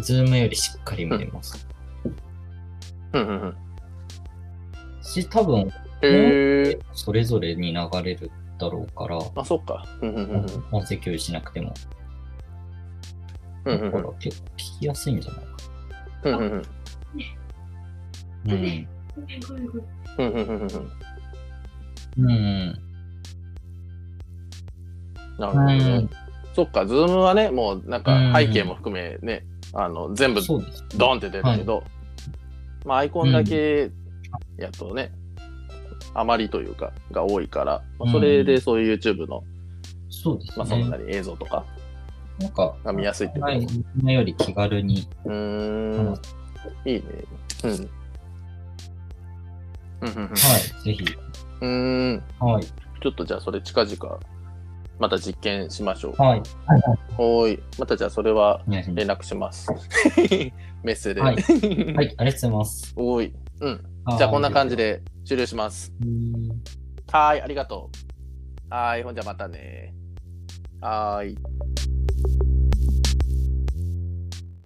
ズームよりしっかり見れます。うんうんうん。し、多分、へえー。それぞれに流れるだろうから、あ、そっか。うんうんうん音声共有しなくても。うん。うんうんだから結構聞きやすいんじゃないかうんうんうん。な。うん。うんうんうんうんうん。うん。なるほどね。うんそっか、ズームはね、もうなんかうん背景も含めね、あの、全部。ドンって出るけど、まあアイコンだけやとね、あまりというか、が多いから、まあそれでそういう YouTube のそうですね。まあ、そのなり映像とかなんか、が見やすいってこと。はい、今より気軽に。うーん。いいね。うん。うんうんうんはい、ぜひ。うーん。はい。ちょっとじゃあそれ近々、また実験しましょう。はい。おーい。またじゃあそれは連絡します。メッセで。はい はい、ありがとうございます。おーい。うん。じゃあこんな感じで終了します。うん。はーい。ありがとう。はーい。ほんじゃまたね。はーい。